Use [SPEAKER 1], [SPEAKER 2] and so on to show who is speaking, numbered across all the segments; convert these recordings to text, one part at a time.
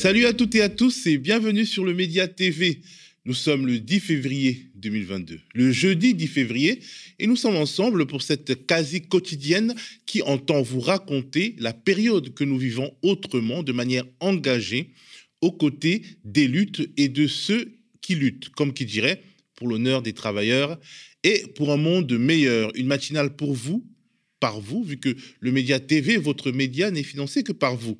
[SPEAKER 1] Salut à toutes et à tous et bienvenue sur le Média TV. Nous sommes le 10 février 2022, le jeudi 10 février, et nous sommes ensemble pour cette quasi quotidienne qui entend vous raconter la période que nous vivons autrement, de manière engagée, aux côtés des luttes et de ceux qui luttent, comme qui dirait, pour l'honneur des travailleurs et pour un monde meilleur. Une matinale pour vous, par vous, vu que le Média TV, votre média, n'est financé que par vous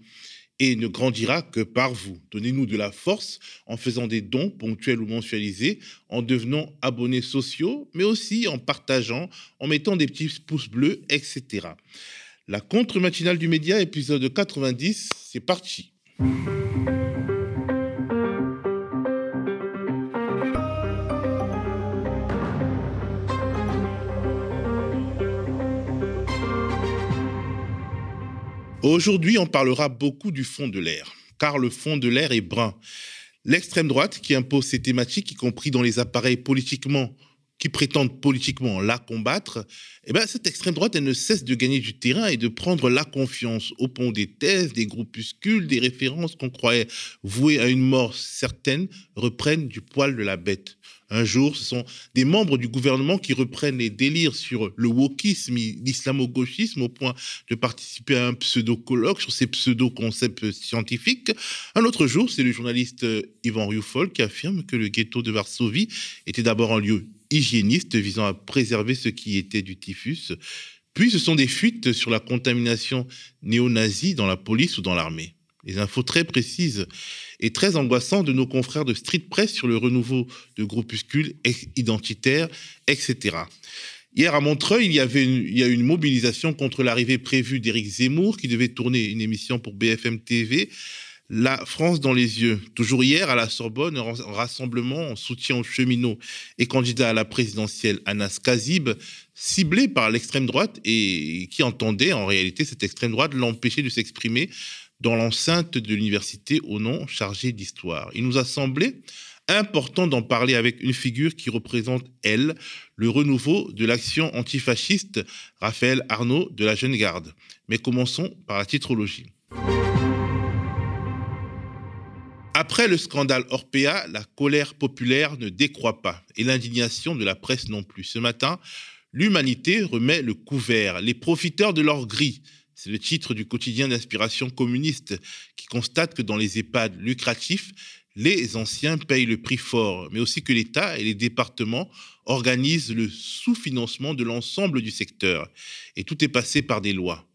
[SPEAKER 1] et ne grandira que par vous. Donnez-nous de la force en faisant des dons ponctuels ou mensualisés, en devenant abonnés sociaux, mais aussi en partageant, en mettant des petits pouces bleus, etc. La contre-matinale du média, épisode 90, c'est parti. Aujourd'hui, on parlera beaucoup du fond de l'air, car le fond de l'air est brun. L'extrême droite qui impose ces thématiques, y compris dans les appareils politiquement qui prétendent politiquement la combattre, eh ben, cette extrême droite, elle ne cesse de gagner du terrain et de prendre la confiance au pont des thèses, des groupuscules, des références qu'on croyait vouées à une mort certaine, reprennent du poil de la bête. Un jour, ce sont des membres du gouvernement qui reprennent les délires sur le wokisme, l'islamo-gauchisme, au point de participer à un pseudo-colloque sur ces pseudo-concepts scientifiques. Un autre jour, c'est le journaliste Ivan Rioufol qui affirme que le ghetto de Varsovie était d'abord un lieu hygiéniste visant à préserver ce qui était du typhus. Puis ce sont des fuites sur la contamination néo-nazie dans la police ou dans l'armée. Les infos très précises et très angoissantes de nos confrères de Street Press sur le renouveau de groupuscules identitaires, etc. Hier à Montreuil, il y avait il y a une mobilisation contre l'arrivée prévue d'Éric Zemmour qui devait tourner une émission pour BFM TV la France dans les yeux. Toujours hier, à la Sorbonne, un rassemblement en soutien aux cheminots et candidat à la présidentielle Anas Kazib, ciblé par l'extrême droite et qui entendait en réalité cette extrême droite l'empêcher de s'exprimer dans l'enceinte de l'université au nom chargé d'histoire. Il nous a semblé important d'en parler avec une figure qui représente, elle, le renouveau de l'action antifasciste, Raphaël Arnaud de la Jeune Garde. Mais commençons par la titrologie. Après le scandale Orpea, la colère populaire ne décroît pas et l'indignation de la presse non plus. Ce matin, l'humanité remet le couvert. Les profiteurs de leur gris, c'est le titre du quotidien d'inspiration communiste qui constate que dans les EHPAD lucratifs, les anciens payent le prix fort, mais aussi que l'État et les départements organisent le sous-financement de l'ensemble du secteur. Et tout est passé par des lois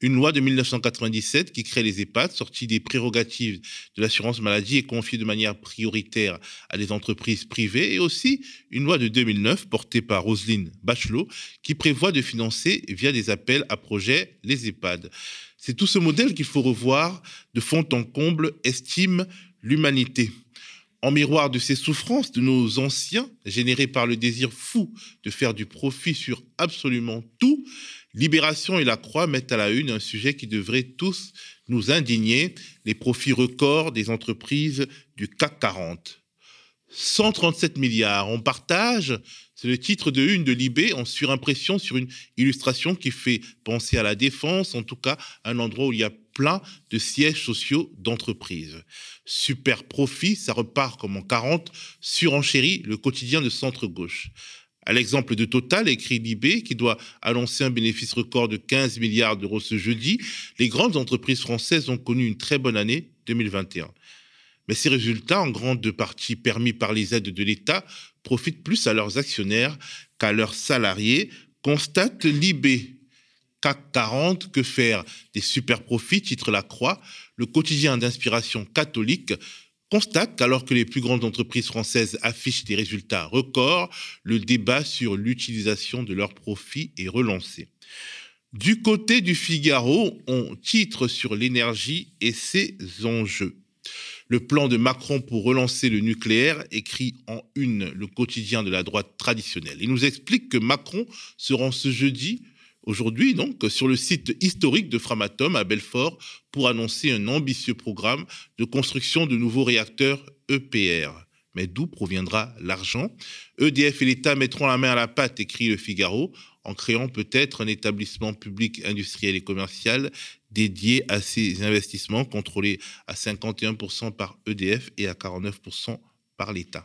[SPEAKER 1] une loi de 1997 qui crée les EHPAD, sortie des prérogatives de l'assurance maladie et confiée de manière prioritaire à des entreprises privées, et aussi une loi de 2009 portée par Roselyne Bachelot qui prévoit de financer via des appels à projets les EHPAD. C'est tout ce modèle qu'il faut revoir de fond en comble, estime l'humanité en miroir de ces souffrances de nos anciens, générées par le désir fou de faire du profit sur absolument tout, Libération et la Croix mettent à la une un sujet qui devrait tous nous indigner, les profits records des entreprises du CAC 40. 137 milliards. On partage, c'est le titre de une de Libé en surimpression sur une illustration qui fait penser à la défense, en tout cas un endroit où il y a plein de sièges sociaux d'entreprises. Super profit, ça repart comme en 40, surenchérit le quotidien de centre-gauche. À l'exemple de Total, écrit Libé, qui doit annoncer un bénéfice record de 15 milliards d'euros ce jeudi, les grandes entreprises françaises ont connu une très bonne année 2021. Mais ces résultats, en grande partie permis par les aides de l'État, profitent plus à leurs actionnaires qu'à leurs salariés, constate Libé. CAC 40, que faire Des super profits, titre La Croix, le quotidien d'inspiration catholique constate qu'alors que les plus grandes entreprises françaises affichent des résultats records, le débat sur l'utilisation de leurs profits est relancé. Du côté du Figaro, on titre sur l'énergie et ses enjeux. Le plan de Macron pour relancer le nucléaire écrit en une le quotidien de la droite traditionnelle. Il nous explique que Macron se rend ce jeudi aujourd'hui donc sur le site historique de Framatome à Belfort pour annoncer un ambitieux programme de construction de nouveaux réacteurs EPR. Mais d'où proviendra l'argent? EDF et l'État mettront la main à la pâte, écrit le Figaro, en créant peut-être un établissement public industriel et commercial dédiés à ces investissements contrôlés à 51% par EDF et à 49% par l'État.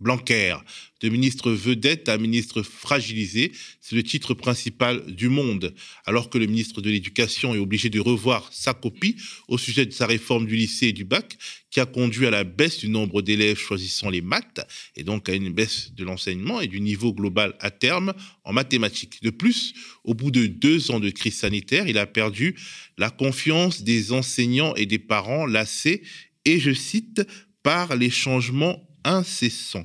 [SPEAKER 1] Blanquer, de ministre vedette à ministre fragilisé, c'est le titre principal du Monde, alors que le ministre de l'Éducation est obligé de revoir sa copie au sujet de sa réforme du lycée et du bac, qui a conduit à la baisse du nombre d'élèves choisissant les maths, et donc à une baisse de l'enseignement et du niveau global à terme en mathématiques. De plus, au bout de deux ans de crise sanitaire, il a perdu la confiance des enseignants et des parents lassés, et je cite, par les changements incessant.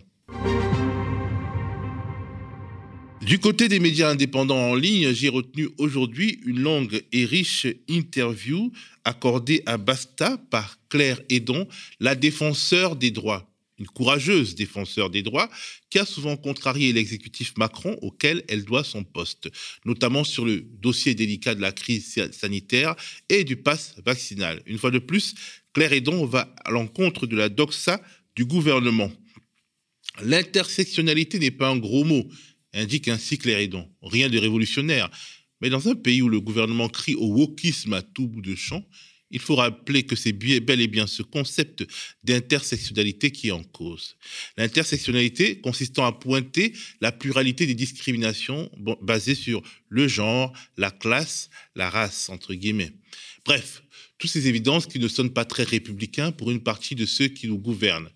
[SPEAKER 1] Du côté des médias indépendants en ligne, j'ai retenu aujourd'hui une longue et riche interview accordée à Basta par Claire Edon, la défenseur des droits, une courageuse défenseur des droits qui a souvent contrarié l'exécutif Macron auquel elle doit son poste, notamment sur le dossier délicat de la crise sanitaire et du pass vaccinal. Une fois de plus, Claire Edon va à l'encontre de la doxa du gouvernement. L'intersectionnalité n'est pas un gros mot, indique ainsi Cléridon. Rien de révolutionnaire. Mais dans un pays où le gouvernement crie au wokisme à tout bout de champ, il faut rappeler que c'est bel et bien ce concept d'intersectionnalité qui est en cause. L'intersectionnalité consistant à pointer la pluralité des discriminations basées sur le genre, la classe, la race, entre guillemets. Bref, toutes ces évidences qui ne sonnent pas très républicains pour une partie de ceux qui nous gouvernent.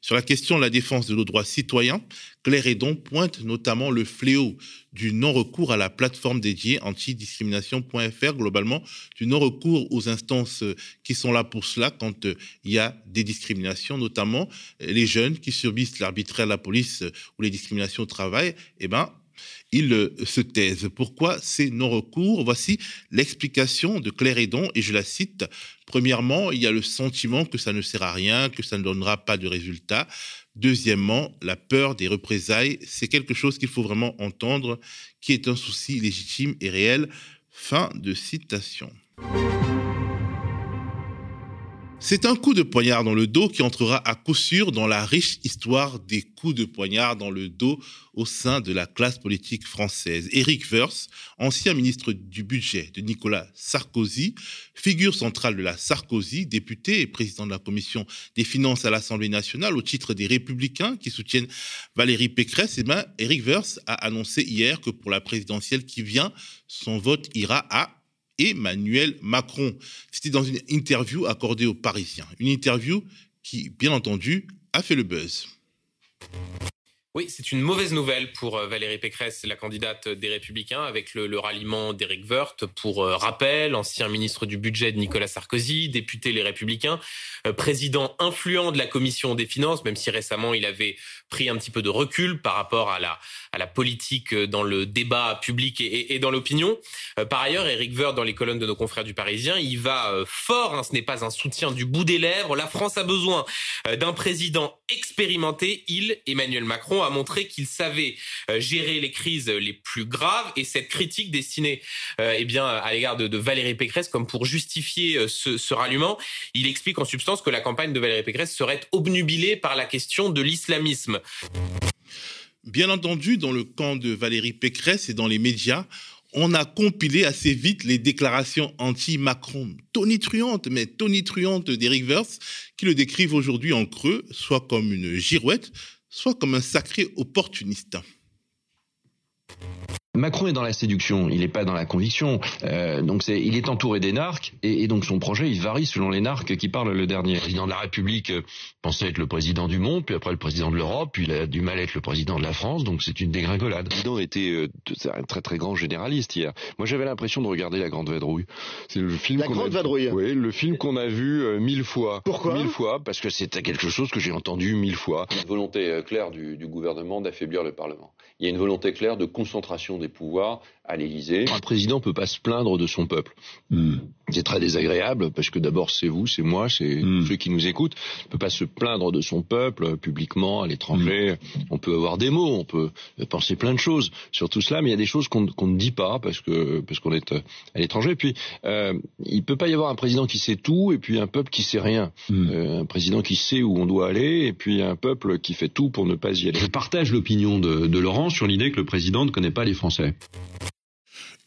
[SPEAKER 1] Sur la question de la défense de nos droits citoyens, Claire Edon pointe notamment le fléau du non-recours à la plateforme dédiée antidiscrimination.fr, globalement, du non-recours aux instances qui sont là pour cela quand euh, il y a des discriminations, notamment les jeunes qui subissent l'arbitraire de la police ou les discriminations au travail, eh ben, ils euh, se taisent. Pourquoi ces non-recours? Voici l'explication de Claire Edon, et je la cite. Premièrement, il y a le sentiment que ça ne sert à rien, que ça ne donnera pas de résultat. Deuxièmement, la peur des représailles, c'est quelque chose qu'il faut vraiment entendre, qui est un souci légitime et réel. Fin de citation. C'est un coup de poignard dans le dos qui entrera à coup sûr dans la riche histoire des coups de poignard dans le dos au sein de la classe politique française. Éric Woerth, ancien ministre du budget de Nicolas Sarkozy, figure centrale de la Sarkozy, député et président de la commission des finances à l'Assemblée nationale au titre des Républicains qui soutiennent Valérie Pécresse, eh ben, Éric a annoncé hier que pour la présidentielle qui vient, son vote ira à Emmanuel Macron. C'était dans une interview accordée aux Parisiens. Une interview qui, bien entendu, a fait le buzz.
[SPEAKER 2] Oui, c'est une mauvaise nouvelle pour euh, Valérie Pécresse, la candidate des Républicains, avec le, ralliement d'Éric Woerth. Pour euh, rappel, ancien ministre du budget de Nicolas Sarkozy, député Les Républicains, euh, président influent de la commission des finances, même si récemment il avait pris un petit peu de recul par rapport à la, à la politique dans le débat public et, et, dans l'opinion. Par ailleurs, Éric Woerth, dans les colonnes de nos confrères du Parisien, il va fort. Hein, ce n'est pas un soutien du bout des lèvres. La France a besoin d'un président expérimenté. Il, Emmanuel Macron, a montré qu'il savait euh, gérer les crises les plus graves et cette critique destinée euh, eh bien à l'égard de, Valérie Pécresse comme pour justifier euh, ce, ce ralliement, il explique en substance que la campagne de Valérie Pécresse serait obnubilée par la question de l'islamisme.
[SPEAKER 1] Bien entendu, dans le camp de Valérie Pécresse et dans les médias, on a compilé assez vite les déclarations anti-Macron, tonitruantes, mais tonitruantes d'Éric Woerth, qui le décrivent aujourd'hui en creux, soit comme une girouette, soit comme un sacré opportuniste.
[SPEAKER 3] Macron est dans la séduction, il n'est pas dans la conviction. Euh, donc c'est, il est entouré des narques et, donc son projet il varie selon les narques qui parlent le dernier. Le président de la République euh, pensait être le président du monde, puis après le président de l'Europe, puis il a du mal à être le président de la France, donc c'est une dégringolade. Le président était euh, un très très grand généraliste hier. Moi j'avais l'impression de regarder La Grande Vadrouille.
[SPEAKER 4] C'est le film La Grande Vadrouille.
[SPEAKER 3] Oui, le film qu'on a vu mille fois.
[SPEAKER 4] Pourquoi
[SPEAKER 3] Mille fois parce que c'était quelque chose que j'ai entendu mille fois. Il y a une volonté claire du, du gouvernement d'affaiblir le Parlement. Il y a une volonté claire de concentration des pouvoirs à l'Élysée. Un président peut pas se plaindre de son peuple. Hmm. C'est très désagréable parce que d'abord c'est vous, c'est moi, c'est hmm. ceux qui nous écoutent. On peut pas se plaindre de son peuple publiquement à l'étranger. Hmm. On peut avoir des mots, on peut penser plein de choses sur tout cela, mais il y a des choses qu'on ne dit pas parce que parce qu'on est à l'étranger. Puis euh, il peut pas y avoir un président qui sait tout et puis un peuple qui sait rien. Euh, un président qui sait où on doit aller et puis un peuple qui fait tout pour ne pas y aller.
[SPEAKER 5] Je partage l'opinion de, de Laurent sur l'idée que le président ne connaît pas les Français.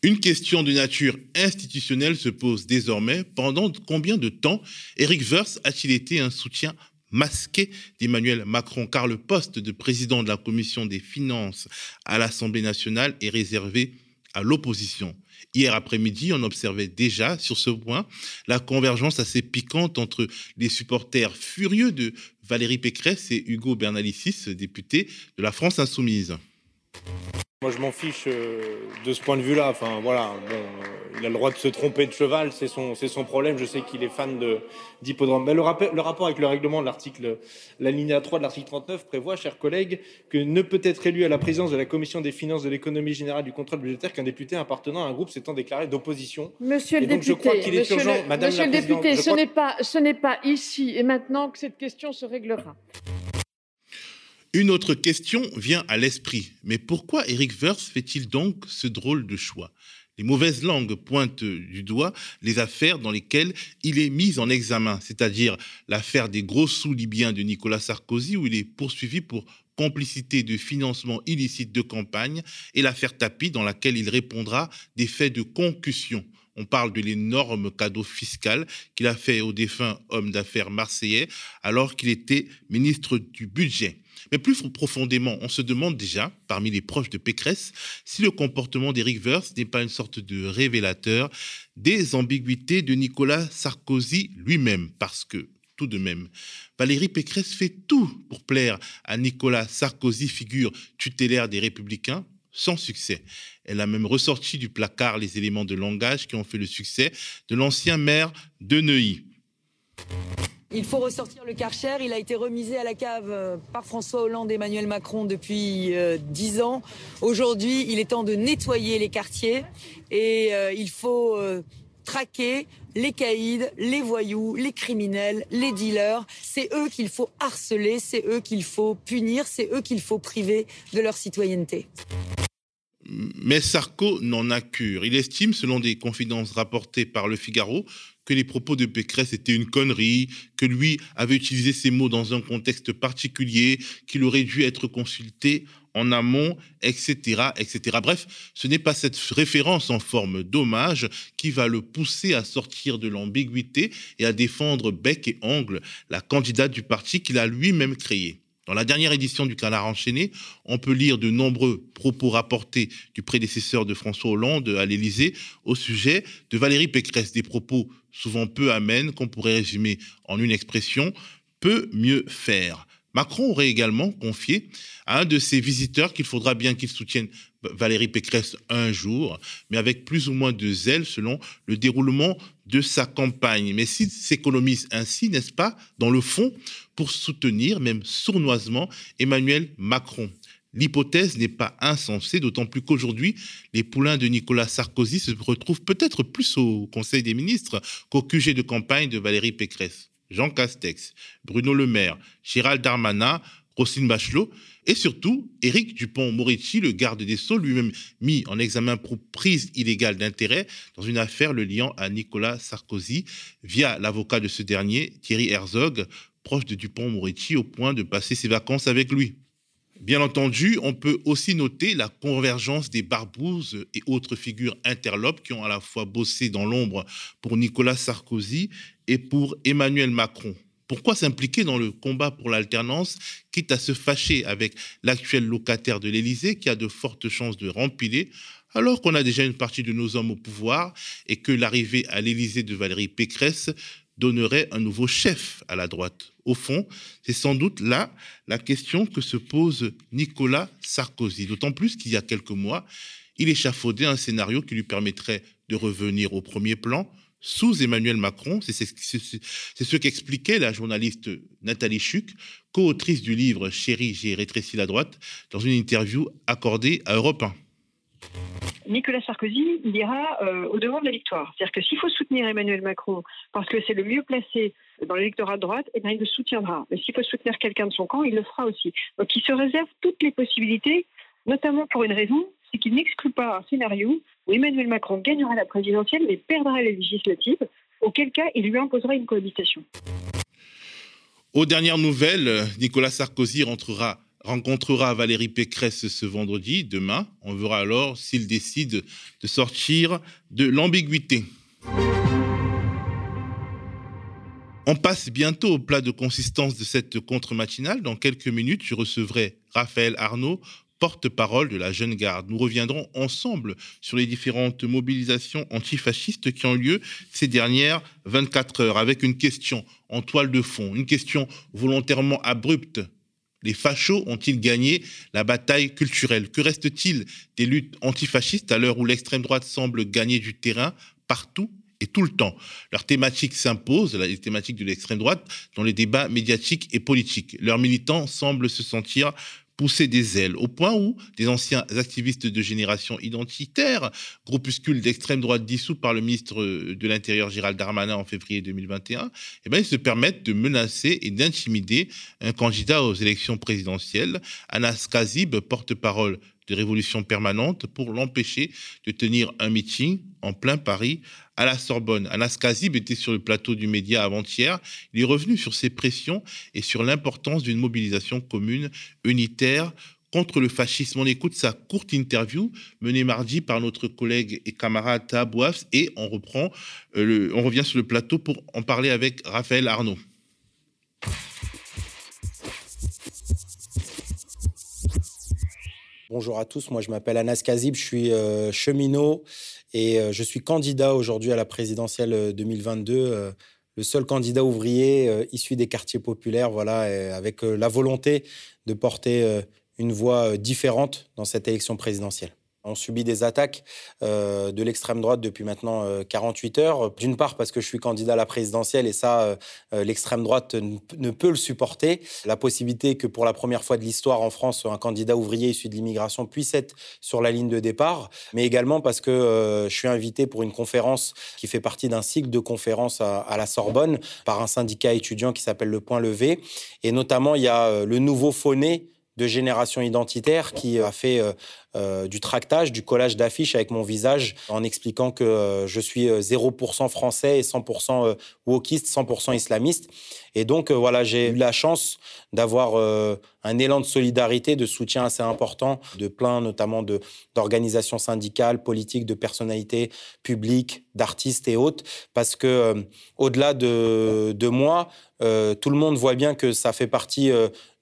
[SPEAKER 1] Une question de nature institutionnelle se pose désormais. Pendant combien de temps Eric Verse a-t-il été un soutien masqué d'Emmanuel Macron? Car le poste de président de la commission des finances à l'Assemblée nationale est réservé à l'opposition. Hier après-midi, on observait déjà sur ce point la convergence assez piquante entre les supporters furieux de Valérie Pécresse et Hugo Bernalicis, député de la France insoumise.
[SPEAKER 5] Moi, je m'en fiche euh, de ce point de vue-là. Enfin, voilà, bon, euh, il a le droit de se tromper de cheval, c'est son, c'est son problème. Je sais qu'il est fan de, d'hippodrome. Mais le, le, rapport avec le règlement de l'article, la ligne 3 de l'article 39 prévoit, chers collègues, que ne peut être élu à la présidence de la commission des finances de l'économie générale du contrôle budgétaire qu'un député appartenant à un groupe s'étant déclaré d'opposition.
[SPEAKER 6] Monsieur le député, je crois qu'il est urgent, le, Madame monsieur le député, ce n'est pas, ce n'est pas ici et maintenant que cette question se réglera.
[SPEAKER 1] Une autre question vient à l'esprit. Mais pourquoi Eric Verse fait-il donc ce drôle de choix? Les mauvaises langues pointent du doigt les affaires dans lesquelles il est mis en examen, c'est-à-dire l'affaire des gros sous libyens de Nicolas Sarkozy, où il est poursuivi pour complicité de financement illicite de campagne, et l'affaire Tapi, dans laquelle il répondra des faits de concussion. On parle de l'énorme cadeau fiscal qu'il a fait au défunt homme d'affaires marseillais alors qu'il était ministre du Budget. Mais plus profondément, on se demande déjà, parmi les proches de Pécresse, si le comportement d'Éric Verse n'est pas une sorte de révélateur des ambiguïtés de Nicolas Sarkozy lui-même, parce que tout de même. Valérie Pécresse fait tout pour plaire à Nicolas Sarkozy, figure tutélaire des Républicains, sans succès. Elle a même ressorti du placard les éléments de langage qui ont fait le succès de l'ancien maire de Neuilly.
[SPEAKER 7] Il faut ressortir le Karcher. Il a été remisé à la cave euh, par François Hollande et Emmanuel Macron depuis euh, dix ans. Aujourd'hui, il est temps de nettoyer les quartiers et euh, il faut traquer les caïds, les voyous, les criminels, les dealers. C'est eux qu'il faut harceler, c'est eux qu'il faut punir, c'est eux qu'il faut priver de leur citoyenneté.
[SPEAKER 1] Mais Sarko n'en a cure. Il estime, selon des confidences rapportées par Le Figaro, que les propos de Pécresse étaient une connerie, que lui avait utilisé ces mots dans un contexte particulier, qu'il aurait dû être consulté en amont, etc., etc. Bref, ce n'est pas cette référence en forme d'hommage qui va le pousser à sortir de l'ambiguïté et à défendre bec et ongle la candidate du parti qu'il a lui-même créé. Dans la dernière édition du Canard enchaîné, on peut lire de nombreux propos rapportés du prédécesseur de François Hollande à l'Élysée au sujet de Valérie Pécresse, des propos souvent peu amènes qu'on pourrait résumer en une expression peu mieux faire. Macron aurait également confié à un de ses visiteurs qu'il faudra bien qu'il soutienne Valérie Pécresse un jour, mais avec plus ou moins de zèle selon le déroulement de sa campagne. Mais s'il s'économise ainsi, n'est-ce pas, dans le fond, pour soutenir, même sournoisement, Emmanuel Macron? L'hypothèse n'est pas insensée, d'autant plus qu'aujourd'hui, les poulains de Nicolas Sarkozy se retrouvent peut-être plus au Conseil des ministres qu'au QG de campagne de Valérie Pécresse. Jean Castex, Bruno Le Maire, Gérald Darmanin, Roselyne Bachelot et surtout Éric Dupont-Moretti, le garde des Sceaux, lui-même mis en examen pour prise illégale d'intérêt dans une affaire le liant à Nicolas Sarkozy via l'avocat de ce dernier, Thierry Herzog, proche de Dupont-Moretti au point de passer ses vacances avec lui. Bien entendu, on peut aussi noter la convergence des barbouzes et autres figures interlopes qui ont à la fois bossé dans l'ombre pour Nicolas Sarkozy et pour Emmanuel Macron. Pourquoi s'impliquer dans le combat pour l'alternance, quitte à se fâcher avec l'actuel locataire de l'Élysée qui a de fortes chances de rempiler, alors qu'on a déjà une partie de nos hommes au pouvoir et que l'arrivée à l'Élysée de Valérie Pécresse donnerait un nouveau chef à la droite? Au fond, c'est sans doute là la question que se pose Nicolas Sarkozy, d'autant plus qu'il y a quelques mois, il échafaudait un scénario qui lui permettrait de revenir au premier plan sous Emmanuel Macron. C'est ce qu'expliquait la journaliste Nathalie Chuc, co-autrice du livre Chérie, j'ai rétréci la droite, dans une interview accordée à Europe 1.
[SPEAKER 8] Nicolas Sarkozy ira euh, au devant de la victoire. C'est-à-dire que s'il faut soutenir Emmanuel Macron parce que c'est le mieux placé dans l'électorat de droite, eh bien, il le soutiendra. Mais s'il faut soutenir quelqu'un de son camp, il le fera aussi. Donc il se réserve toutes les possibilités, notamment pour une raison, c'est qu'il n'exclut pas un scénario où Emmanuel Macron gagnera la présidentielle mais perdra les législatives, auquel cas il lui imposera une cohabitation.
[SPEAKER 1] Aux dernières nouvelles, Nicolas Sarkozy rencontrera Valérie Pécresse ce vendredi, demain. On verra alors s'il décide de sortir de l'ambiguïté. On passe bientôt au plat de consistance de cette contre-matinale. Dans quelques minutes, je recevrai Raphaël Arnaud, porte-parole de la jeune garde. Nous reviendrons ensemble sur les différentes mobilisations antifascistes qui ont lieu ces dernières 24 heures avec une question en toile de fond, une question volontairement abrupte. Les fachos ont-ils gagné la bataille culturelle? Que reste-t-il des luttes antifascistes à l'heure où l'extrême droite semble gagner du terrain partout et tout le temps? Leurs thématiques s'imposent, les thématiques de l'extrême droite, dans les débats médiatiques et politiques. Leurs militants semblent se sentir pousser des ailes, au point où des anciens activistes de génération identitaire, groupuscules d'extrême droite dissous par le ministre de l'Intérieur Gérald Darmanin en février 2021, eh ben, ils se permettent de menacer et d'intimider un candidat aux élections présidentielles, Anas Kazib, porte-parole de Révolution permanente pour l'empêcher de tenir un meeting en plein Paris à la Sorbonne. Anas Kazib était sur le plateau du média avant-hier. Il est revenu sur ses pressions et sur l'importance d'une mobilisation commune, unitaire, contre le fascisme. On écoute sa courte interview menée mardi par notre collègue et camarade Tabouaf et on reprend, euh, on revient sur le plateau pour en parler avec Raphaël Arnaud.
[SPEAKER 9] Bonjour à tous, moi je m'appelle Anas Kazib, je suis euh, cheminot et euh, je suis candidat aujourd'hui à la présidentielle 2022, euh, le seul candidat ouvrier issu des quartiers populaires, voilà, avec la volonté de porter une voix différente dans cette élection présidentielle. On subit des attaques euh, de l'extrême droite depuis maintenant 48 euh, heures. D'une part parce que je suis candidat à la présidentielle et ça, euh, l'extrême droite ne peut le supporter. La possibilité que pour la première fois de l'histoire en France, un candidat ouvrier issu de l'immigration puisse être sur la ligne de départ, mais également parce que je suis invité pour une conférence qui fait partie d'un cycle de conférences à, à, la Sorbonne par un syndicat étudiant qui s'appelle le Point Levé. Et notamment, il y a le nouveau fauné de génération identitaire qui a fait euh, euh, du tractage, du collage d'affiches avec mon visage en expliquant que euh, je suis 0% français et 100% wokiste, 100% islamiste. Et donc voilà, j'ai eu la chance d'avoir un élan de solidarité, de soutien assez important de plein notamment de d'organisations syndicales, politiques, de personnalités publiques, d'artistes et autres, parce que au-delà de, de moi, tout le monde voit bien que ça fait partie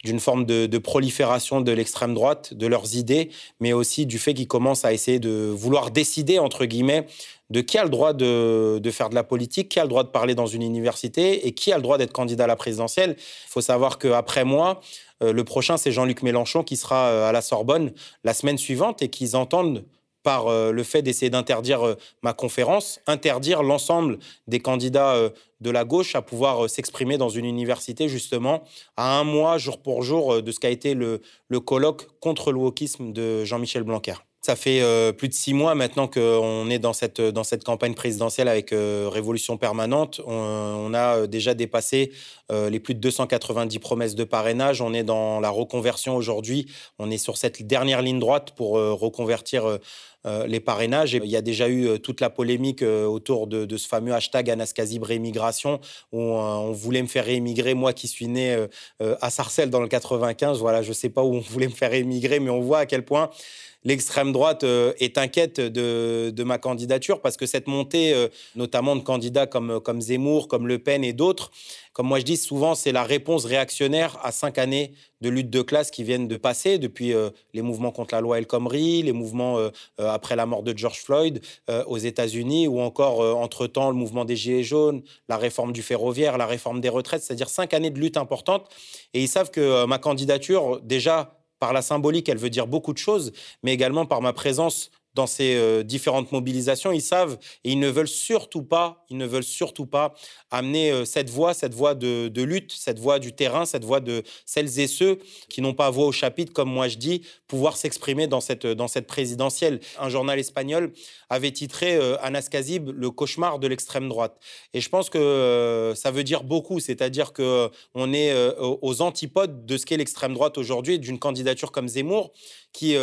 [SPEAKER 9] d'une forme de, prolifération de l'extrême droite, de leurs idées, mais aussi du fait qu'ils commencent à essayer de vouloir décider, entre guillemets, de qui a le droit de, faire de la politique, qui a le droit de parler dans une université et qui a le droit d'être candidat à la présidentielle. Il faut savoir qu'après moi, euh, le prochain, c'est Jean-Luc Mélenchon qui sera euh, à la Sorbonne la semaine suivante et qu'ils entendent par euh, le fait d'essayer d'interdire euh, ma conférence, interdire l'ensemble des candidats euh, de la gauche à pouvoir s'exprimer dans une université, justement, à un mois, jour pour jour, de ce qu'a été le, le colloque contre le wokisme de Jean-Michel Blanquer. Ça fait plus de six mois maintenant qu'on est dans cette, dans cette campagne présidentielle avec Révolution permanente. On, a déjà dépassé les plus de 290 promesses de parrainage. On est dans la reconversion aujourd'hui. On est sur cette dernière ligne droite pour reconvertir euh, les parrainages. il y a déjà eu euh, toute la polémique euh, autour de, ce fameux hashtag Anaskazib réimmigration, où on voulait me faire réimmigrer, moi qui suis né à Sarcelles dans le 95. Voilà, je ne sais pas où on voulait me faire réimmigrer, mais on voit à quel point l'extrême droite est inquiète de, ma candidature parce que cette montée, notamment de candidats comme, Zemmour, comme Le Pen et d'autres, comme moi je dis souvent, c'est la réponse réactionnaire à cinq années de lutte de classe qui viennent de passer depuis euh, les mouvements contre la loi El Khomri, les mouvements euh, euh, après la mort de George Floyd aux États-Unis, ou encore entre-temps le mouvement des Gilets jaunes, la réforme du ferroviaire, la réforme des retraites, c'est-à-dire cinq années de lutte importante. Et ils savent que ma candidature, déjà par la symbolique, elle veut dire beaucoup de choses, mais également par ma présence dans ces euh, différentes mobilisations, ils savent et ils ne veulent surtout pas, ils ne veulent surtout pas amener euh, cette voix, cette voix de, lutte, cette voix du terrain, cette voix de celles et ceux qui n'ont pas voix au chapitre, comme moi je dis, pouvoir s'exprimer dans cette, dans cette présidentielle. Un journal espagnol avait titré euh, Anas le cauchemar de l'extrême droite. Et je pense que ça veut dire beaucoup, c'est-à-dire que on est aux antipodes de ce qu'est l'extrême droite aujourd'hui, d'une candidature comme Zemmour qui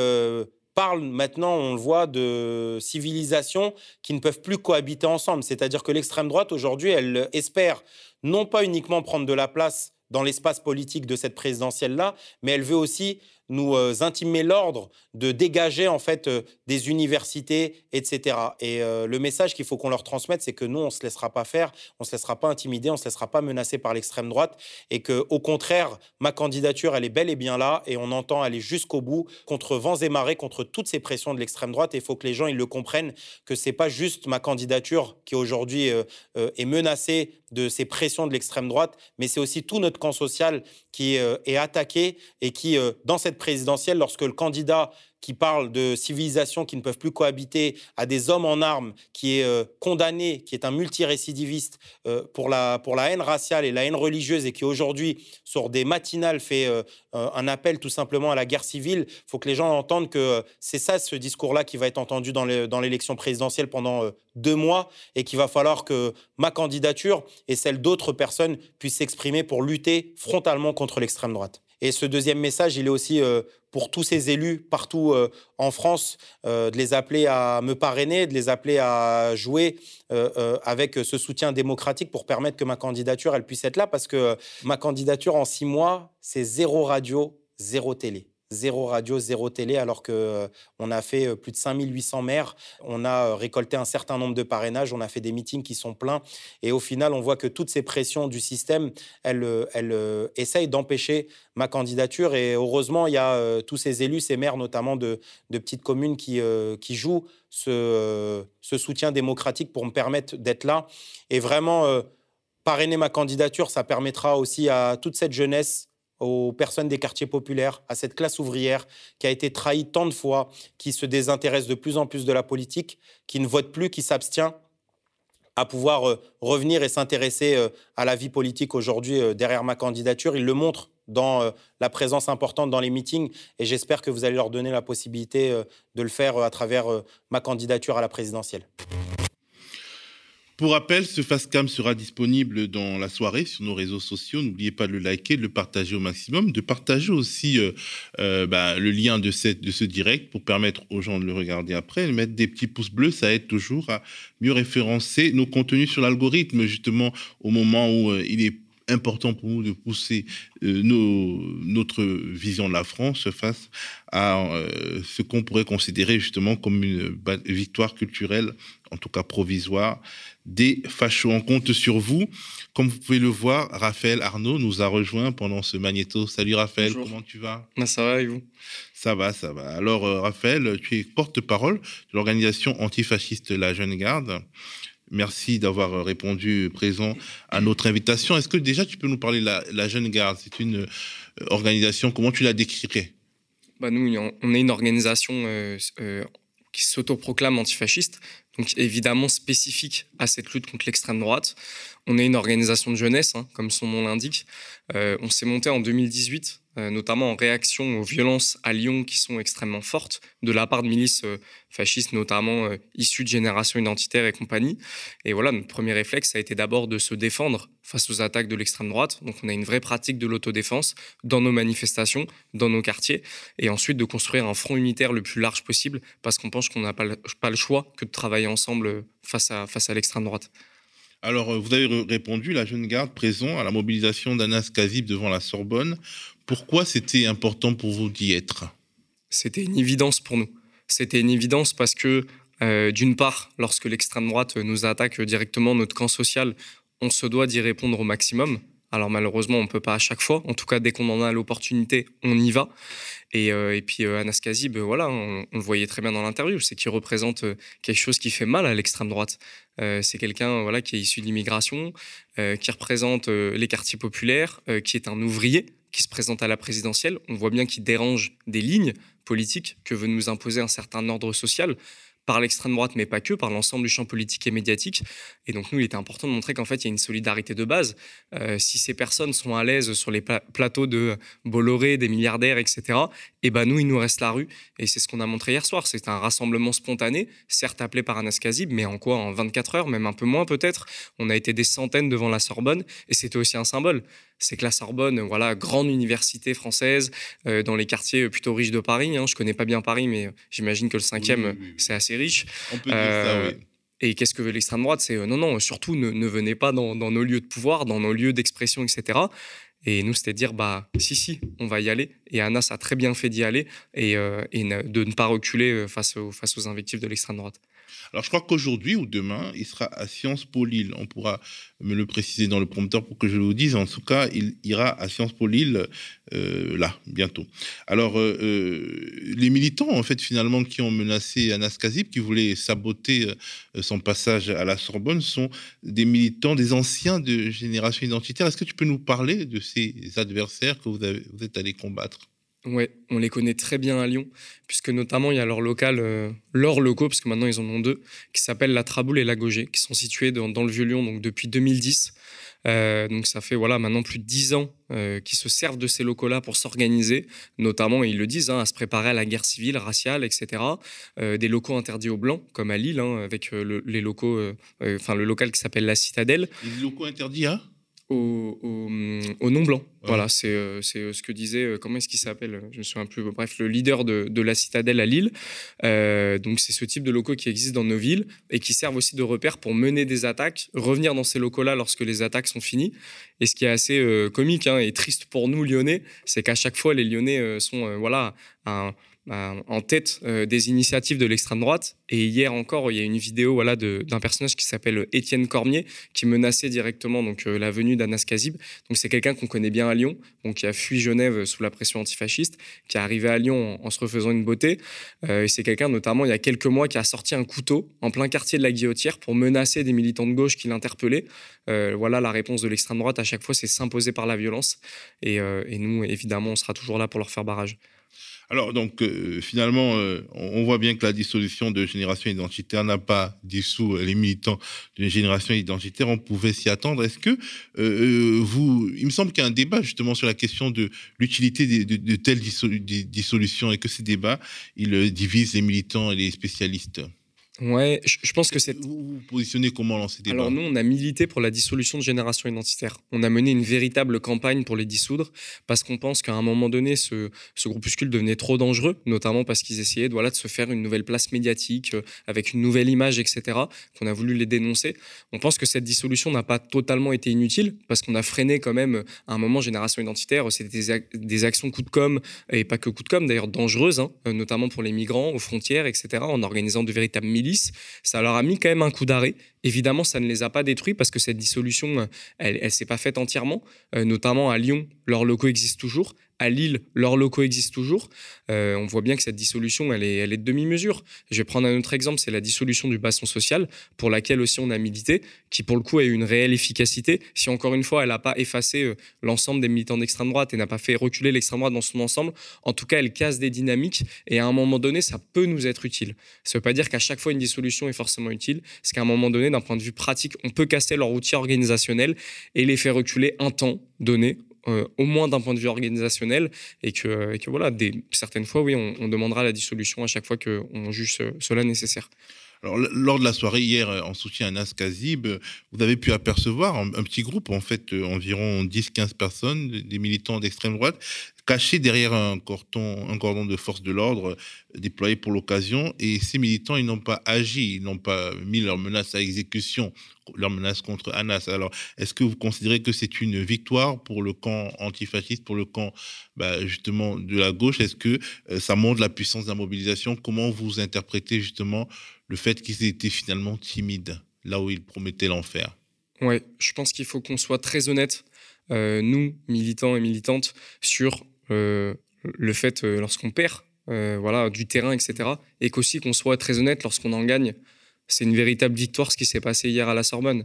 [SPEAKER 9] parle maintenant, on le voit, de civilisations qui ne peuvent plus cohabiter ensemble. C'est-à-dire que l'extrême droite, aujourd'hui, elle espère non pas uniquement prendre de la place dans l'espace politique de cette présidentielle-là, mais elle veut aussi nous intimer l'ordre de dégager en fait des universités, etc. Et le message qu'il faut qu'on leur transmette, c'est que nous, on se laissera pas faire, on se laissera pas intimider, on se laissera pas menacer par l'extrême droite, et que au contraire, ma candidature, elle est bel et bien là, et on entend aller jusqu'au bout contre vents et marées, contre toutes ces pressions de l'extrême droite. Et il faut que les gens ils le comprennent que c'est pas juste ma candidature qui aujourd'hui est menacée de ces pressions de l'extrême droite, mais c'est aussi tout notre camp social qui euh, est attaqué et qui, euh, dans cette présidentielle, lorsque le candidat qui parle de civilisations qui ne peuvent plus cohabiter, à des hommes en armes, qui est euh, condamné, qui est un multirécidiviste euh, pour, la, pour la haine raciale et la haine religieuse, et qui aujourd'hui, sur des matinales, fait euh, un appel tout simplement à la guerre civile, il faut que les gens entendent que c'est ça, ce discours-là, qui va être entendu dans l'élection présidentielle pendant deux mois, et qu'il va falloir que ma candidature et celle d'autres personnes puissent s'exprimer pour lutter frontalement contre l'extrême droite. Et ce deuxième message, il est aussi euh, pour tous ces élus partout euh, en France, euh, de les appeler à me parrainer, de les appeler à jouer avec ce soutien démocratique pour permettre que ma candidature, elle puisse être là, parce que ma candidature en six mois, c'est zéro radio, zéro télé zéro radio, zéro télé, alors qu'on euh, on a fait euh, plus de 5800 maires, on a euh, récolté un certain nombre de parrainages, on a fait des meetings qui sont pleins, et au final, on voit que toutes ces pressions du système, elles, elles essayent d'empêcher ma candidature, et heureusement, il y a tous ces élus, ces maires notamment de, de petites communes qui, qui jouent ce, ce, soutien démocratique pour me permettre d'être là, et vraiment... parrainer ma candidature, ça permettra aussi à toute cette jeunesse aux personnes des quartiers populaires, à cette classe ouvrière qui a été trahie tant de fois, qui se désintéresse de plus en plus de la politique, qui ne vote plus, qui s'abstient, à pouvoir euh, revenir et s'intéresser euh, à la vie politique aujourd'hui euh, derrière ma candidature. Il le montre dans la présence importante dans les meetings et j'espère que vous allez leur donner la possibilité de le faire à travers ma candidature à la présidentielle.
[SPEAKER 1] Pour rappel, ce Fastcam sera disponible dans la soirée sur nos réseaux sociaux. N'oubliez pas de le liker, de le partager au maximum, de partager aussi euh, euh, bah, le lien de, cette, de ce direct pour permettre aux gens de le regarder après. Et mettre des petits pouces bleus, ça aide toujours à mieux référencer nos contenus sur l'algorithme, justement au moment où euh, il est important pour nous de pousser nos, notre vision de la France face à ce qu'on pourrait considérer justement comme une victoire culturelle, en tout cas provisoire, des fachos. On compte sur vous. Comme vous pouvez le voir, Raphaël Arnaud nous a rejoint pendant ce magnéto. Salut Raphaël, comment tu vas?
[SPEAKER 10] Bah, Ça va et vous?
[SPEAKER 1] Ça va, ça va. Alors euh, Raphaël, tu es porte-parole de l'organisation antifasciste La Jeune Garde. Merci d'avoir euh, répondu présent à notre invitation. Est-ce que déjà tu peux nous parler de la, Jeune Garde? C'est une euh, organisation, comment tu la décrirais?
[SPEAKER 10] Bah Nous, on est une organisation qui s'autoproclame antifasciste donc évidemment spécifique à cette lutte contre l'extrême droite. On est une organisation de jeunesse, hein, comme son nom l'indique. Euh, on s'est monté en 2018 euh, notamment en réaction aux violences à Lyon qui sont extrêmement fortes de la part de milices euh, fascistes, notamment euh, issues de générations identitaires et compagnie. Et voilà, notre premier réflexe a été d'abord de se défendre face aux attaques de l'extrême droite. Donc on a une vraie pratique de l'autodéfense dans nos manifestations, dans nos quartiers, et ensuite de construire un front unitaire le plus large possible parce qu'on pense qu'on n'a pas, le choix que de travailler ensemble face à l'extrême droite.
[SPEAKER 1] Alors, vous avez répondu, la jeune garde présent à la mobilisation d'Anas Kazib devant la Sorbonne pourquoi c'était important pour vous d'y être?
[SPEAKER 10] C'était une évidence pour nous. C'était une évidence parce que, euh, d'une part, lorsque l'extrême droite nous attaque directement notre camp social, on se doit d'y répondre au maximum. Alors malheureusement, on ne peut pas à chaque fois. En tout cas, dès qu'on en a l'opportunité, on y va. Et, euh, puis euh, Anas Kazib, voilà, on, le voyait très bien dans l'interview, c'est qu'il représente quelque chose qui fait mal à l'extrême droite. c'est quelqu'un voilà, qui est issu de l'immigration, qui représente les quartiers populaires, qui est un ouvrier qui se présente à la présidentielle, on voit bien qu'il dérange des lignes politiques que veut nous imposer un certain ordre social par l'extrême droite, mais pas que, par l'ensemble du champ politique et médiatique. Et donc, nous, il était important de montrer qu'en fait, il y a une solidarité de base. Euh, si ces personnes sont à l'aise sur les plateaux de Bolloré, des milliardaires, etc., et eh ben nous, il nous reste la rue. Et c'est ce qu'on a montré hier soir. C'est un rassemblement spontané, certes appelé par Anas Kazib, mais en quoi? En 24 heures, même un peu moins peut-être? On a été des centaines devant la Sorbonne, et c'était aussi un symbole c'est que la Sorbonne, voilà, grande université française euh, dans les quartiers plutôt riches de Paris. Hein. Je connais pas bien Paris, mais j'imagine que le cinquième, c'est assez riche.
[SPEAKER 1] On peut dire ça, euh, oui.
[SPEAKER 10] Et qu'est-ce que veut l'extrême droite? C'est euh, non, non, surtout ne, venez pas dans, nos lieux de pouvoir, dans nos lieux d'expression, etc. Et nous, c'était dire, bah, si, si, on va y aller. Et Anas a très bien fait d'y aller et, et, de ne pas reculer face, face aux invectives de l'extrême droite.
[SPEAKER 1] Alors, je crois qu'aujourd'hui ou demain, il sera à Sciences Po Lille. On pourra me le préciser dans le prompteur pour que je vous dise. En tout cas, il ira à Sciences Po Lille euh, là, bientôt. Alors, euh, euh, les militants, en fait, finalement, qui ont menacé Anas Kazib, qui voulaient saboter son passage à la Sorbonne, sont des militants, des anciens de génération identitaire. Est-ce que tu peux nous parler de ces adversaires que vous, vous êtes allés combattre?
[SPEAKER 10] Oui, on les connaît très bien à Lyon, puisque notamment il y a leur local, euh, leurs locaux, parce que maintenant ils en ont deux, qui s'appellent la Traboule et la Gaugé, qui sont situés dans, le Vieux-Lyon donc depuis 2010. Euh, donc ça fait voilà maintenant plus de dix ans euh, qu'ils se servent de ces locaux-là pour s'organiser, notamment, ils le disent, hein, à se préparer à la guerre civile, raciale, etc. des locaux interdits aux Blancs, comme à Lille, hein, avec les locaux, enfin le local qui s'appelle la Citadelle.
[SPEAKER 1] Les locaux interdits, hein
[SPEAKER 10] au, au, non blanc. Voilà, c'est euh, c'est ce que disait, euh, comment est-ce qu'il s'appelle Je me souviens plus, bref, le leader de, de la citadelle à Lille. Euh, donc, c'est ce type de locaux qui existent dans nos villes et qui servent aussi de repère pour mener des attaques, revenir dans ces locaux-là lorsque les attaques sont finies. Et ce qui est assez comique hein, et triste pour nous, Lyonnais, c'est qu'à chaque fois, les Lyonnais sont voilà, un en tête euh, des initiatives de l'extrême droite. Et hier encore, il y a une vidéo voilà, d'un personnage qui s'appelle Étienne Cormier, qui menaçait directement donc, euh, la venue d'Anas Kazib. Donc c'est quelqu'un qu'on connaît bien à Lyon, donc, qui a fui Genève sous la pression antifasciste, qui est arrivé à Lyon en, se refaisant une beauté. Euh, et c'est quelqu'un, notamment, il y a quelques mois, qui a sorti un couteau en plein quartier de la Guillotière pour menacer des militants de gauche qui l'interpellaient. voilà, la réponse de l'extrême droite, à chaque fois, c'est s'imposer par la violence. Et nous, évidemment, on sera toujours là pour leur faire barrage.
[SPEAKER 1] Alors, donc, euh, finalement, euh, on voit bien que la dissolution de Génération Identitaire n'a pas dissous les militants de Génération Identitaire. On pouvait s'y attendre. Est-ce que euh, vous. Il me semble qu'il y a un débat justement sur la question de l'utilité de, de, telles dissolutions et que ces débats, ils divisent les militants et les spécialistes?
[SPEAKER 10] Ouais, je, pense que c'est.
[SPEAKER 1] Vous vous positionnez comment dans ces débats
[SPEAKER 10] Alors, nous, on a milité pour la dissolution de Génération Identitaire. On a mené une véritable campagne pour les dissoudre parce qu'on pense qu'à un moment donné, ce, ce, groupuscule devenait trop dangereux, notamment parce qu'ils essayaient voilà, de se faire une nouvelle place médiatique euh, avec une nouvelle image, etc., qu'on a voulu les dénoncer. On pense que cette dissolution n'a pas totalement été inutile parce qu'on a freiné quand même à un moment Génération Identitaire. C'était des, actions coup de com, et pas que coup de com, d'ailleurs dangereuses, hein, euh, notamment pour les migrants aux frontières, etc., en organisant de véritables ça leur a mis quand même un coup d'arrêt. Évidemment, ça ne les a pas détruits parce que cette dissolution, elle ne s'est pas faite entièrement. Euh, notamment à Lyon, leurs locaux existent toujours à Lille, leurs locaux existent toujours. Euh, on voit bien que cette dissolution, elle est, elle est de demi-mesure. Je vais prendre un autre exemple, c'est la dissolution du basson social, pour laquelle aussi on a milité, qui pour le coup a eu une réelle efficacité. Si encore une fois, elle n'a pas effacé euh, l'ensemble des militants d'extrême droite et n'a pas fait reculer l'extrême droite dans son ensemble, en tout cas, elle casse des dynamiques et à un moment donné, ça peut nous être utile. Ça ne veut pas dire qu'à chaque fois une dissolution est forcément utile, c'est qu'à un moment donné, d'un point de vue pratique, on peut casser leur outil organisationnel et les faire reculer un temps donné euh, au moins d'un point de vue organisationnel, et que, voilà, des, certaines fois, oui, on, demandera la dissolution à chaque fois qu'on juge cela nécessaire.
[SPEAKER 1] Alors, lors de la soirée hier euh, en soutien à Nas Kazib, vous avez pu apercevoir un, petit groupe, en fait, euh, environ 10-15 personnes, des militants d'extrême droite, cachés derrière un cordon, un cordon de force de l'ordre déployé pour l'occasion. Et ces militants, ils n'ont pas agi, ils n'ont pas mis leurs menaces à exécution, leurs menaces contre Anas. Alors, est-ce que vous considérez que c'est une victoire pour le camp antifasciste, pour le camp bah, justement de la gauche? Est-ce que euh, ça montre la puissance de la mobilisation? Comment vous interprétez justement le fait qu'ils aient finalement timides, là où ils promettaient l'enfer
[SPEAKER 10] Oui, je pense qu'il faut qu'on soit très honnête, euh, nous, militants et militantes, sur euh, le fait, lorsqu'on perd euh, voilà, du terrain, etc. Et qu'aussi qu'on soit très honnête lorsqu'on en gagne. C'est une véritable victoire ce qui s'est passé hier à la Sorbonne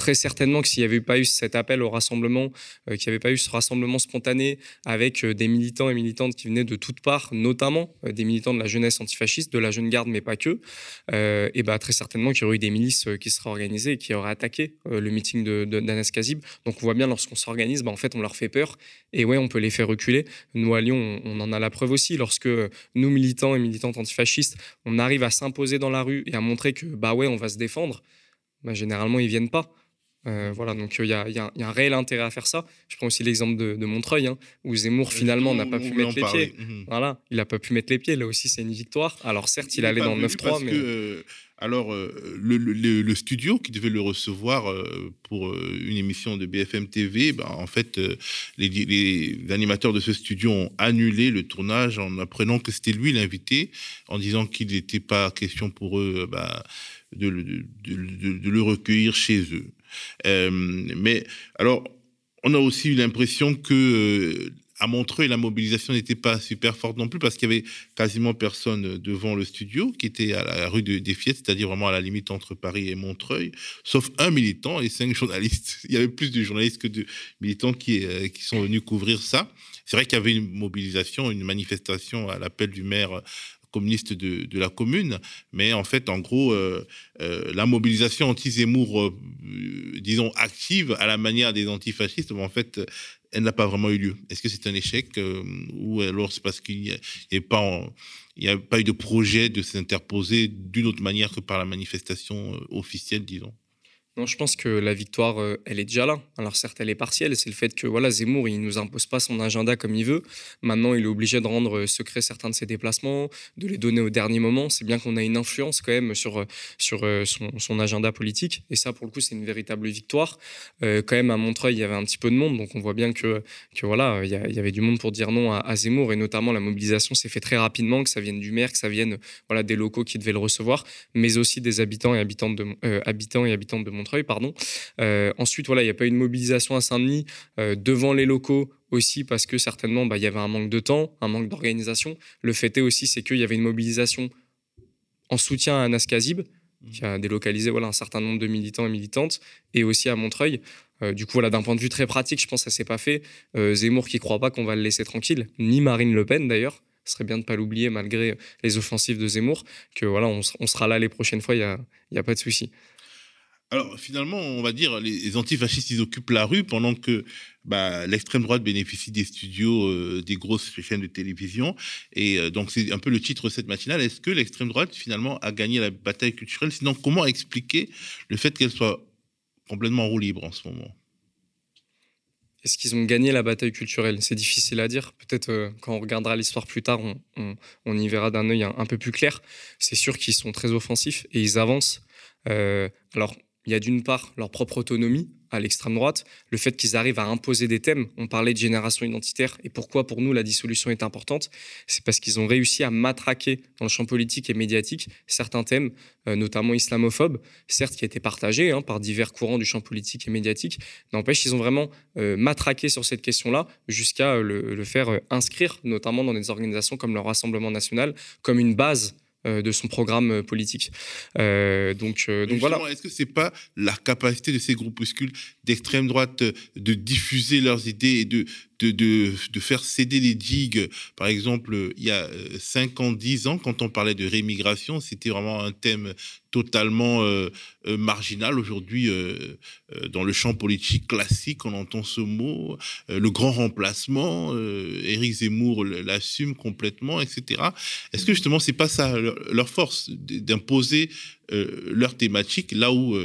[SPEAKER 10] très certainement que s'il n'y avait pas eu cet appel au rassemblement, euh, qu'il n'y avait pas eu ce rassemblement spontané avec euh, des militants et militantes qui venaient de toutes parts, notamment euh, des militants de la jeunesse antifasciste, de la jeune garde, mais pas que, et bah, très certainement qu'il y aurait eu des milices qui seraient organisées et qui auraient attaqué le meeting d'Anas Kazib. Donc on voit bien lorsqu'on s'organise, bah, en fait on leur fait peur et ouais, on peut les faire reculer. Nous à Lyon, on, en a la preuve aussi. Lorsque nous, militants et militantes antifascistes, on arrive à s'imposer dans la rue et à montrer que bah ouais, on va se défendre, bah, généralement ils viennent pas. Euh, voilà, donc il y, a un réel intérêt à faire ça. Je prends aussi l'exemple de, Montreuil, hein, où Zemmour finalement n'a pas pu mettre les pieds. Mhm. Voilà, il n'a pas pu mettre les pieds. Là aussi, c'est une victoire. Alors certes, il allait dans le 9-3, mais.
[SPEAKER 1] Euh, Alors, euh, le, studio qui devait le recevoir euh, pour euh, une émission de BFM TV, ben, en fait, les, animateurs de ce studio ont annulé le tournage en apprenant que c'était lui l'invité, en disant qu'il n'était pas question pour eux ben, de, le recueillir chez eux. Mais alors, on a aussi eu l'impression que à Montreuil, la mobilisation n'était pas super forte non plus parce qu'il y avait quasiment personne devant le studio qui était à la rue des Fiettes, c'est-à-dire vraiment à la limite entre Paris et Montreuil, sauf un militant et cinq journalistes. Il y avait plus de journalistes que de militants euh, qui sont venus couvrir ça. C'est vrai qu'il y avait une mobilisation, une manifestation à l'appel du maire communiste de, la commune, mais en fait, en gros, euh, euh, la mobilisation anti-Zemmour, disons, active à la manière des antifascistes, en fait, elle n'a pas vraiment eu lieu. Est-ce que c'est un échec euh, ou alors c'est parce qu'il n'y a, pas eu de projet de s'interposer d'une autre manière que par la manifestation euh, officielle, disons?
[SPEAKER 10] Non, je pense que la victoire, euh, elle est déjà là. Alors certes, elle est partielle. C'est le fait que voilà, Zemmour, il nous impose pas son agenda comme il veut. Maintenant, il est obligé de rendre euh, secret certains de ses déplacements, de les donner au dernier moment. C'est bien qu'on a une influence quand même sur, euh, sur son, agenda politique. Et ça, pour le coup, c'est une véritable victoire. quand même, à Montreuil, il y avait un petit peu de monde. Donc on voit bien que, que voilà, il y, avait du monde pour dire non à, Zemmour. Et notamment, la mobilisation s'est fait très rapidement, que ça vienne du maire, que ça vienne voilà, des locaux qui devaient le recevoir, mais aussi des habitants et habitantes de, habitants et habitantes de Montreuil pardon. Euh, ensuite, voilà, il n'y a pas eu de mobilisation à Saint-Denis euh, devant les locaux aussi parce que certainement, bah, il y avait un manque de temps, un manque d'organisation. Le fait est aussi, c'est qu'il y avait une mobilisation en soutien à Anas Kazib, mmh. qui a délocalisé voilà, un certain nombre de militants et militantes, et aussi à Montreuil. Euh, du coup, voilà, d'un point de vue très pratique, je pense que ça s'est pas fait. Zemmour qui croit pas qu'on va le laisser tranquille, ni Marine Le Pen d'ailleurs. Ce serait bien de ne pas l'oublier malgré les offensives de Zemmour, que voilà, on, sera là les prochaines fois, il n'y a, y a pas de souci.
[SPEAKER 1] Alors finalement, on va dire, les antifascistes, ils occupent la rue pendant que bah, l'extrême droite bénéficie des studios euh, des grosses chaînes de télévision. Et euh, donc c'est un peu le titre de cette matinale. Est-ce que l'extrême droite finalement a gagné la bataille culturelle? Sinon, comment expliquer le fait qu'elle soit complètement en roue libre en ce moment?
[SPEAKER 10] Est-ce qu'ils ont gagné la bataille culturelle? C'est difficile à dire. Peut-être euh, quand on regardera l'histoire plus tard, on, y verra d'un œil un, peu plus clair. C'est sûr qu'ils sont très offensifs et ils avancent. alors, il y a d'une part leur propre autonomie à l'extrême droite, le fait qu'ils arrivent à imposer des thèmes. On parlait de génération identitaire et pourquoi pour nous la dissolution est importante, c'est parce qu'ils ont réussi à matraquer dans le champ politique et médiatique certains thèmes, euh, notamment islamophobes, certes qui étaient partagés hein, par divers courants du champ politique et médiatique. N'empêche, ils ont vraiment euh, matraqué sur cette question-là jusqu'à euh, le, faire inscrire, notamment dans des organisations comme le Rassemblement national, comme une base de son programme euh, politique. Euh, donc, donc voilà.
[SPEAKER 1] Est-ce que c'est pas la capacité de ces groupuscules d'extrême droite de diffuser leurs idées et de de, de, faire céder les digues. Par exemple, il y a 5 ans, 10 ans, quand on parlait de rémigration, c'était vraiment un thème totalement euh, euh, marginal. Aujourd'hui, euh, dans le champ politique classique, on entend ce mot, le grand remplacement, Éric Zemmour l'assume complètement, etc. Est-ce que justement, c'est pas ça leur force, d'imposer leur thématique, là où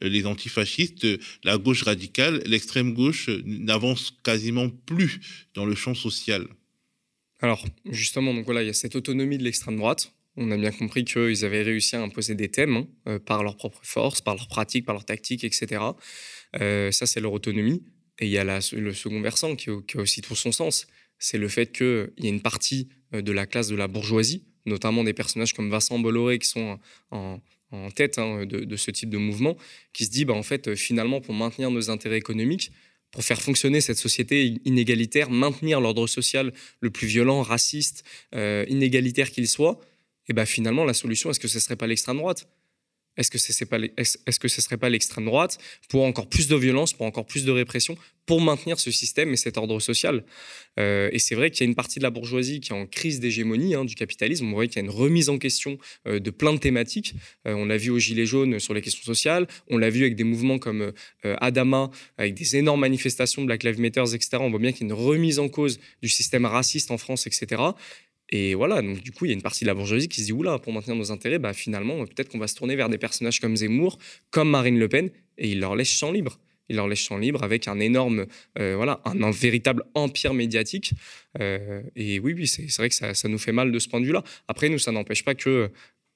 [SPEAKER 1] les antifascistes, la gauche radicale, l'extrême gauche n'avancent quasiment plus dans le champ social.
[SPEAKER 10] Alors, justement, donc voilà, il y a cette autonomie de l'extrême droite. On a bien compris qu'ils avaient réussi à imposer des thèmes hein, euh, par leur propre force, par leur pratique, par leur tactique, etc. Euh, ça, c'est leur autonomie. Et il y a le second versant qui, aussi tout son sens. C'est le fait qu'il y a une partie euh, de la classe de la bourgeoisie, notamment des personnages comme Vincent Bolloré qui sont en, en tête hein, de, ce type de mouvement, qui se dit, bah, en fait, finalement, pour maintenir nos intérêts économiques, pour faire fonctionner cette société inégalitaire, maintenir l'ordre social le plus violent, raciste, euh, inégalitaire qu'il soit, et ben finalement, la solution, est-ce que ce ne serait pas l'extrême droite? Est-ce que ce ne serait pas l'extrême droite pour encore plus de violence, pour encore plus de répression, pour maintenir ce système et cet ordre social? Euh, Et c'est vrai qu'il y a une partie de la bourgeoisie qui est en crise d'hégémonie hein, du capitalisme. On voit qu'il y a une remise en question euh, de plein de thématiques. Euh, on l'a vu aux Gilets jaunes sur les questions sociales. On l'a vu avec des mouvements comme Adama, avec des énormes manifestations, Black Lives Matter, etc. On voit bien qu'il y a une remise en cause du système raciste en France, etc. Et voilà, donc du coup, il y a une partie de la bourgeoisie qui se dit oula, pour maintenir nos intérêts, bah, finalement, peut-être qu'on va se tourner vers des personnages comme Zemmour, comme Marine Le Pen, et il leur laisse champ libre. Il leur laisse champ libre avec un énorme, euh, voilà, un, véritable empire médiatique. Euh, et oui, oui, c'est vrai que ça, nous fait mal de ce point de vue-là. Après, nous, ça n'empêche pas que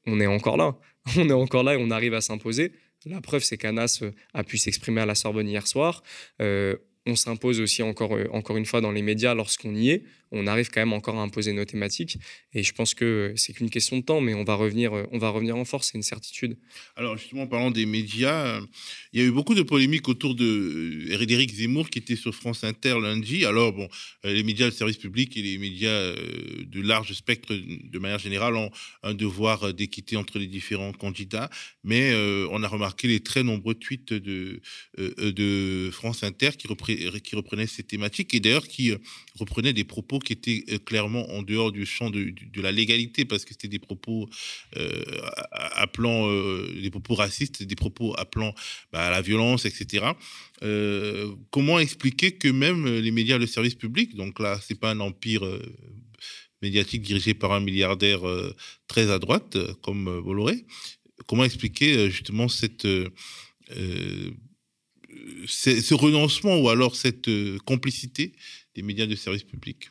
[SPEAKER 10] on est encore là. On est encore là et on arrive à s'imposer. La preuve, c'est qu'Anas a pu s'exprimer à la Sorbonne hier soir. on s'impose aussi encore, encore une fois dans les médias lorsqu'on y est on arrive quand même encore à imposer nos thématiques. Et je pense que c'est qu'une question de temps, mais on va revenir, euh, on va revenir en force, c'est une certitude.
[SPEAKER 1] Alors justement, en parlant des médias, euh, il y a eu beaucoup de polémiques autour de Frédéric Zemmour qui était sur France Inter lundi. Alors bon, euh, les médias de service public et les médias de large spectre de manière générale ont un devoir d'équité entre les différents candidats, mais on a remarqué les très nombreux tweets de, France Inter qui reprenaient ces thématiques et d'ailleurs qui reprenaient des propos qui étaient euh, clairement en dehors du champ de, la légalité, parce que c'était des propos euh, appelant, euh, des propos racistes, des propos appelant bah, à la violence, etc. comment expliquer que même les médias, le service public, donc là, c'est pas un empire médiatique dirigé par un milliardaire très à droite, comme Bolloré, comment expliquer justement cette ce renoncement ou alors cette complicité des médias de service public?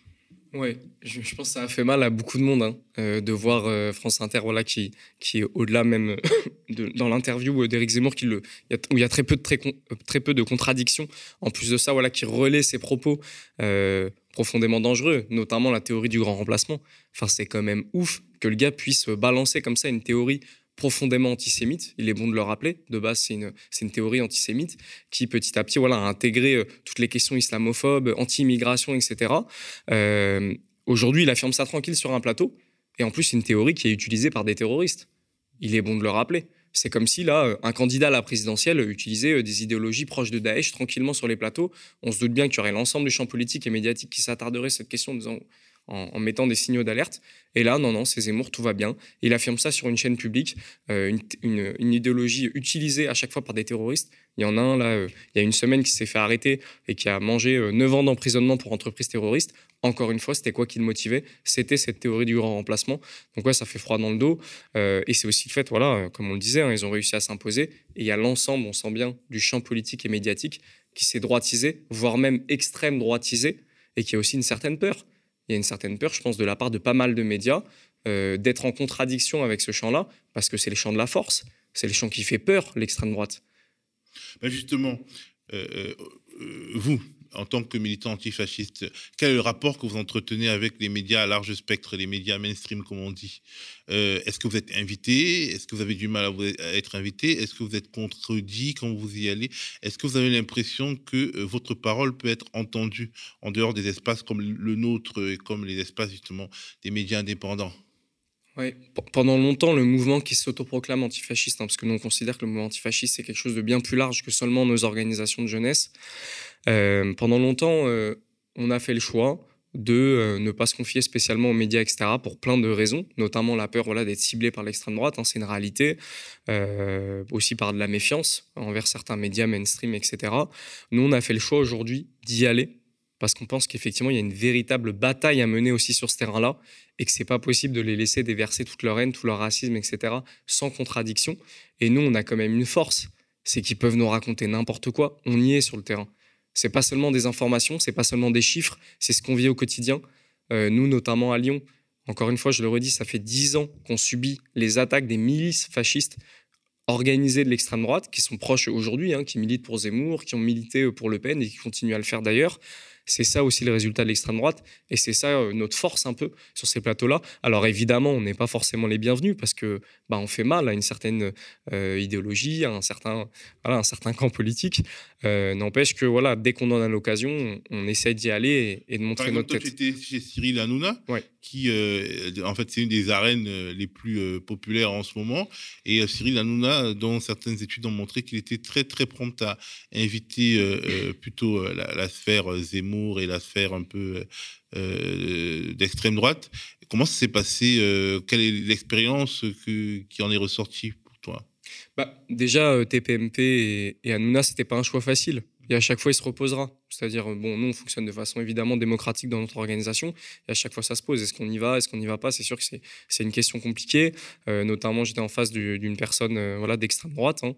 [SPEAKER 10] Oui, je, pense que ça a fait mal à beaucoup de monde hein, euh, de voir euh, France Inter qui, est au-delà même de, dans l'interview d'Éric Zemmour où il y a très peu de, contradictions. En plus de ça, voilà, qui relaie ses propos euh, profondément dangereux, notamment la théorie du grand remplacement. Enfin, c'est quand même ouf que le gars puisse balancer comme ça une théorie profondément antisémite. Il est bon de le rappeler. De base, c'est une, une, théorie antisémite qui, petit à petit, voilà, a intégré euh, toutes les questions islamophobes, anti-immigration, etc. Euh, aujourd'hui, il affirme ça tranquille sur un plateau. Et en plus, c'est une théorie qui est utilisée par des terroristes. Il est bon de le rappeler. C'est comme si, là, un candidat à la présidentielle utilisait euh, des idéologies proches de Daesh tranquillement sur les plateaux. On se doute bien qu'il y aurait l'ensemble du champ politique et médiatique qui s'attarderait sur cette question en disant en, mettant des signaux d'alerte. Et là, non, non, c'est Zemmour, tout va bien. Il affirme ça sur une chaîne publique, euh, une, idéologie utilisée à chaque fois par des terroristes. Il y en a un, là, euh, il y a une semaine, qui s'est fait arrêter et qui a mangé 9 euh, ans d'emprisonnement pour entreprise terroriste. Encore une fois, c'était quoi qui le motivait? C'était cette théorie du grand remplacement. Donc ouais, ça fait froid dans le dos. et c'est aussi le fait, voilà, comme on le disait, hein, ils ont réussi à s'imposer. Et il y a l'ensemble, on sent bien, du champ politique et médiatique qui s'est droitisé, voire même extrême droitisé, et qui a aussi une certaine peur il y a une certaine peur, je pense, de la part de pas mal de médias euh, d'être en contradiction avec ce champ-là, parce que c'est le champ de la force, c'est le champ qui fait peur, l'extrême droite.
[SPEAKER 1] Ben justement, euh, euh, vous, en tant que militant antifasciste, quel est le rapport que vous entretenez avec les médias à large spectre, les médias mainstream, comme on dit? Euh, Est-ce que vous êtes invité? Est-ce que vous avez du mal à, être invité? Est-ce que vous êtes contredit quand vous y allez? Est-ce que vous avez l'impression que euh, votre parole peut être entendue en dehors des espaces comme le nôtre et comme les espaces justement des médias indépendants?
[SPEAKER 10] Oui, pendant longtemps, le mouvement qui s'autoproclame antifasciste, hein, parce que nous on considère que le mouvement antifasciste c'est quelque chose de bien plus large que seulement nos organisations de jeunesse, euh, pendant longtemps, euh, on a fait le choix de euh, ne pas se confier spécialement aux médias, etc., pour plein de raisons, notamment la peur voilà, d'être ciblé par l'extrême droite, hein, c'est une réalité, aussi par de la méfiance envers certains médias mainstream, etc. Nous, on a fait le choix aujourd'hui d'y aller, parce qu'on pense qu'effectivement, il y a une véritable bataille à mener aussi sur ce terrain-là, et que c'est pas possible de les laisser déverser toute leur haine, tout leur racisme, etc., sans contradiction. Et nous, on a quand même une force, c'est qu'ils peuvent nous raconter n'importe quoi, on y est sur le terrain. C'est pas seulement des informations, c'est pas seulement des chiffres, c'est ce qu'on vit au quotidien. Euh, nous, notamment à Lyon, encore une fois, je le redis, ça fait dix ans qu'on subit les attaques des milices fascistes organisées de l'extrême droite, qui sont proches aujourd'hui, hein, qui militent pour Zemmour, qui ont milité pour Le Pen et qui continuent à le faire d'ailleurs. C'est ça aussi le résultat de l'extrême droite et c'est ça euh, notre force un peu sur ces plateaux-là. Alors évidemment, on n'est pas forcément les bienvenus parce que bah, on fait mal à une certaine euh, idéologie, à un certain, voilà, un certain camp politique. Euh, n'empêche que voilà, dès qu'on en a l'occasion, on, essaie d'y aller et, de montrer notre tête.
[SPEAKER 1] Tu étais chez Cyril Hanouna, qui en fait c'est une des arènes les plus populaires en ce moment. Et Cyril Hanouna, dont certaines études ont montré qu'il était très très prompt à inviter plutôt la, sphère Zemmour et la sphère un peu euh, d'extrême droite. Comment ça s'est passé euh, Quelle est l'expérience qui en est ressortie pour toi?
[SPEAKER 10] Bah, Déjà, euh, TPMP et, et Hanouna, c'était pas un choix facile. Et à chaque fois, il se reposera. C'est-à-dire, bon, nous, on fonctionne de façon évidemment démocratique dans notre organisation. Et à chaque fois, ça se pose. Est-ce qu'on y va? Est-ce qu'on n'y va pas? C'est sûr que c'est une question compliquée. Euh, notamment, j'étais en face d'une personne euh, voilà, d'extrême droite. Hein.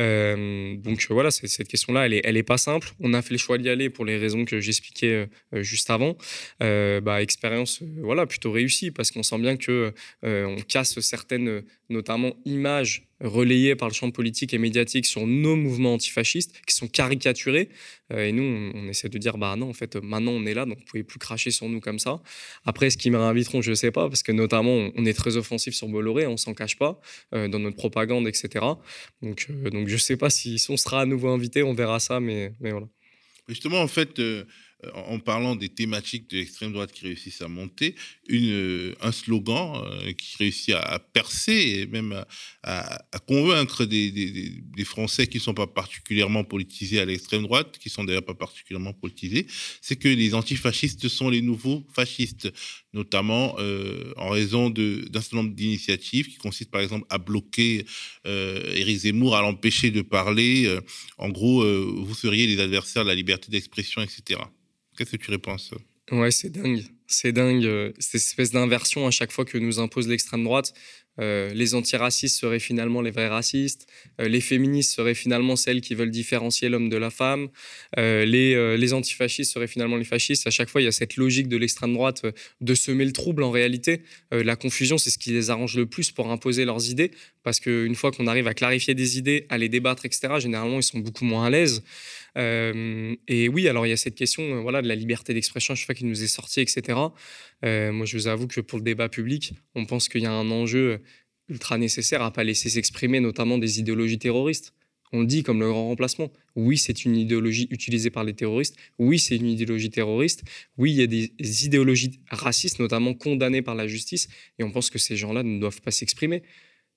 [SPEAKER 10] Euh, donc voilà, cette question-là, elle n'est est pas simple. On a fait le choix d'y aller pour les raisons que j'expliquais juste avant. bah, expérience voilà, plutôt réussie parce qu'on sent bien que on casse certaines, notamment, images relayés par le champ politique et médiatique sur nos mouvements antifascistes qui sont caricaturés. Euh, et nous, on, essaie de dire, bah non, en fait, maintenant on est là, donc vous pouvez plus cracher sur nous comme ça. Après, ce qu'ils me réinviteront, je ne sais pas, parce que notamment, on est très offensif sur Bolloré, on s'en cache pas euh, dans notre propagande, etc. Donc, euh, donc je ne sais pas si, on sera à nouveau invité, on verra ça, mais, mais voilà.
[SPEAKER 1] Justement, en fait, euh, en parlant des thématiques de l'extrême droite qui réussissent à monter, euh, un slogan euh, qui réussit à, percer et même à, convaincre des, Français qui ne sont pas particulièrement politisés à l'extrême droite, qui sont d'ailleurs pas particulièrement politisés, c'est que les antifascistes sont les nouveaux fascistes, notamment en raison d'un certain nombre d'initiatives qui consistent par exemple à bloquer Éric Zemmour, à l'empêcher de parler. en gros, vous seriez les adversaires de la liberté d'expression, etc. Qu'est-ce que tu réponds à ça
[SPEAKER 10] Ouais, c'est dingue. C'est dingue, euh, cette espèce d'inversion à chaque fois que nous impose l'extrême droite. Euh, les antiracistes seraient finalement les vrais racistes, euh, les féministes seraient finalement celles qui veulent différencier l'homme de la femme, les, les, antifascistes seraient finalement les fascistes. À chaque fois, il y a cette logique de l'extrême droite de semer le trouble en réalité. la confusion, c'est ce qui les arrange le plus pour imposer leurs idées, parce qu'une fois qu'on arrive à clarifier des idées, à les débattre, etc., généralement, ils sont beaucoup moins à l'aise. Euh, et oui, alors il y a cette question euh, voilà, de la liberté d'expression, chaque fois qu'il nous est sorti, etc. Euh, moi, je vous avoue que pour le débat public, on pense qu'il y a un enjeu ultra nécessaire à pas laisser s'exprimer notamment des idéologies terroristes. On le dit comme le grand remplacement. Oui, c'est une idéologie utilisée par les terroristes. Oui, c'est une idéologie terroriste. Oui, il y a des idéologies racistes, notamment condamnées par la justice. Et on pense que ces gens-là ne doivent pas s'exprimer.